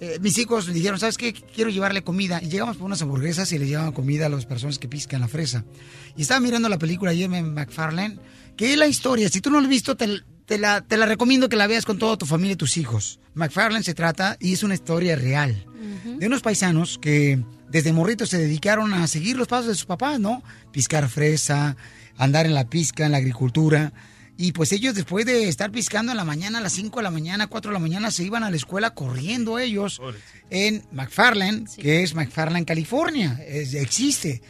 eh, mis hijos me dijeron, ¿sabes qué? Quiero llevarle comida. Y llegamos por unas hamburguesas y les llevaban comida a las personas que piscan la fresa. Y estaba mirando la película ayer en McFarlane, que es la historia. Si tú no la has visto, te, te la, te la recomiendo que la veas con toda tu familia y tus hijos. McFarlane se trata y es una historia real de unos paisanos que desde morritos se dedicaron a seguir los pasos de sus papás, ¿no? Piscar fresa, andar en la pizca, en la agricultura. Y pues ellos después de estar piscando en la mañana, a las 5 de la mañana, 4 de la mañana, se iban a la escuela corriendo ellos en McFarland, que es McFarland, California. Es- existe.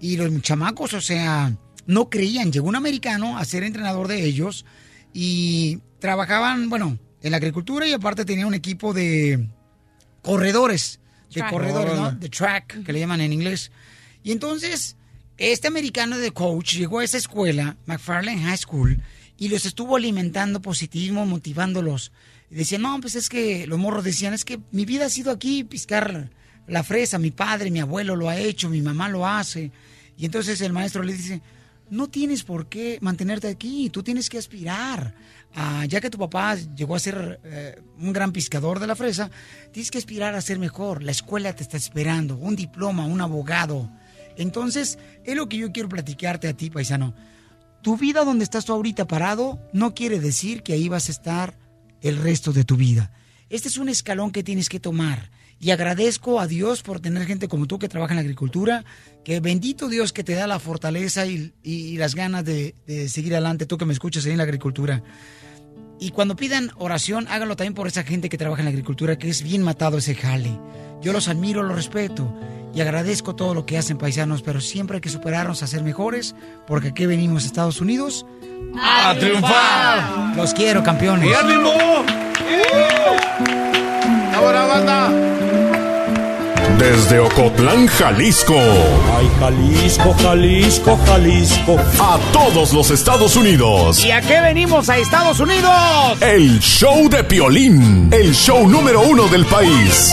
Y los chamacos, o sea, no creían. Llegó un americano a ser entrenador de ellos y trabajaban, bueno, en la agricultura y aparte tenía un equipo de corredores. De Track. corredores, ¿no? De track, que le llaman en inglés. Y entonces, este americano de coach llegó a esa escuela, McFarland High School, y los estuvo alimentando positivismo, motivándolos. Decían, no, pues es que los morros decían, es que mi vida ha sido aquí, piscar la fresa, mi padre, mi abuelo lo ha hecho, mi mamá lo hace. Y entonces el maestro le dice, no tienes por qué mantenerte aquí, tú tienes que aspirar. Ya que tu papá llegó a ser eh, un gran pescador de la fresa, tienes que aspirar a ser mejor. La escuela te está esperando, un diploma, un abogado. Entonces, es lo que yo quiero platicarte a ti, paisano. Tu vida donde estás tú ahorita parado no quiere decir que ahí vas a estar el resto de tu vida. Este es un escalón que tienes que tomar. Y agradezco a Dios por tener gente como tú que trabaja en la agricultura, que bendito Dios que te da la fortaleza y, las ganas de, de seguir adelante, tú que me escuchas ahí en la agricultura. Y cuando pidan oración, háganlo también por esa gente que trabaja en la agricultura, que es bien matado ese jale. Yo los admiro, los respeto y agradezco todo lo que hacen paisanos, pero siempre hay que superarnos a ser mejores, porque aquí venimos a Estados Unidos ¡A triunfar! Los quiero, campeones. ¡Y ánimo! ¡Ahora, banda! Desde Ocotlán, Jalisco. Ay, Jalisco, Jalisco, Jalisco. A todos los Estados Unidos. ¿Y a qué venimos a Estados Unidos? El show de Piolín. El show número uno del país.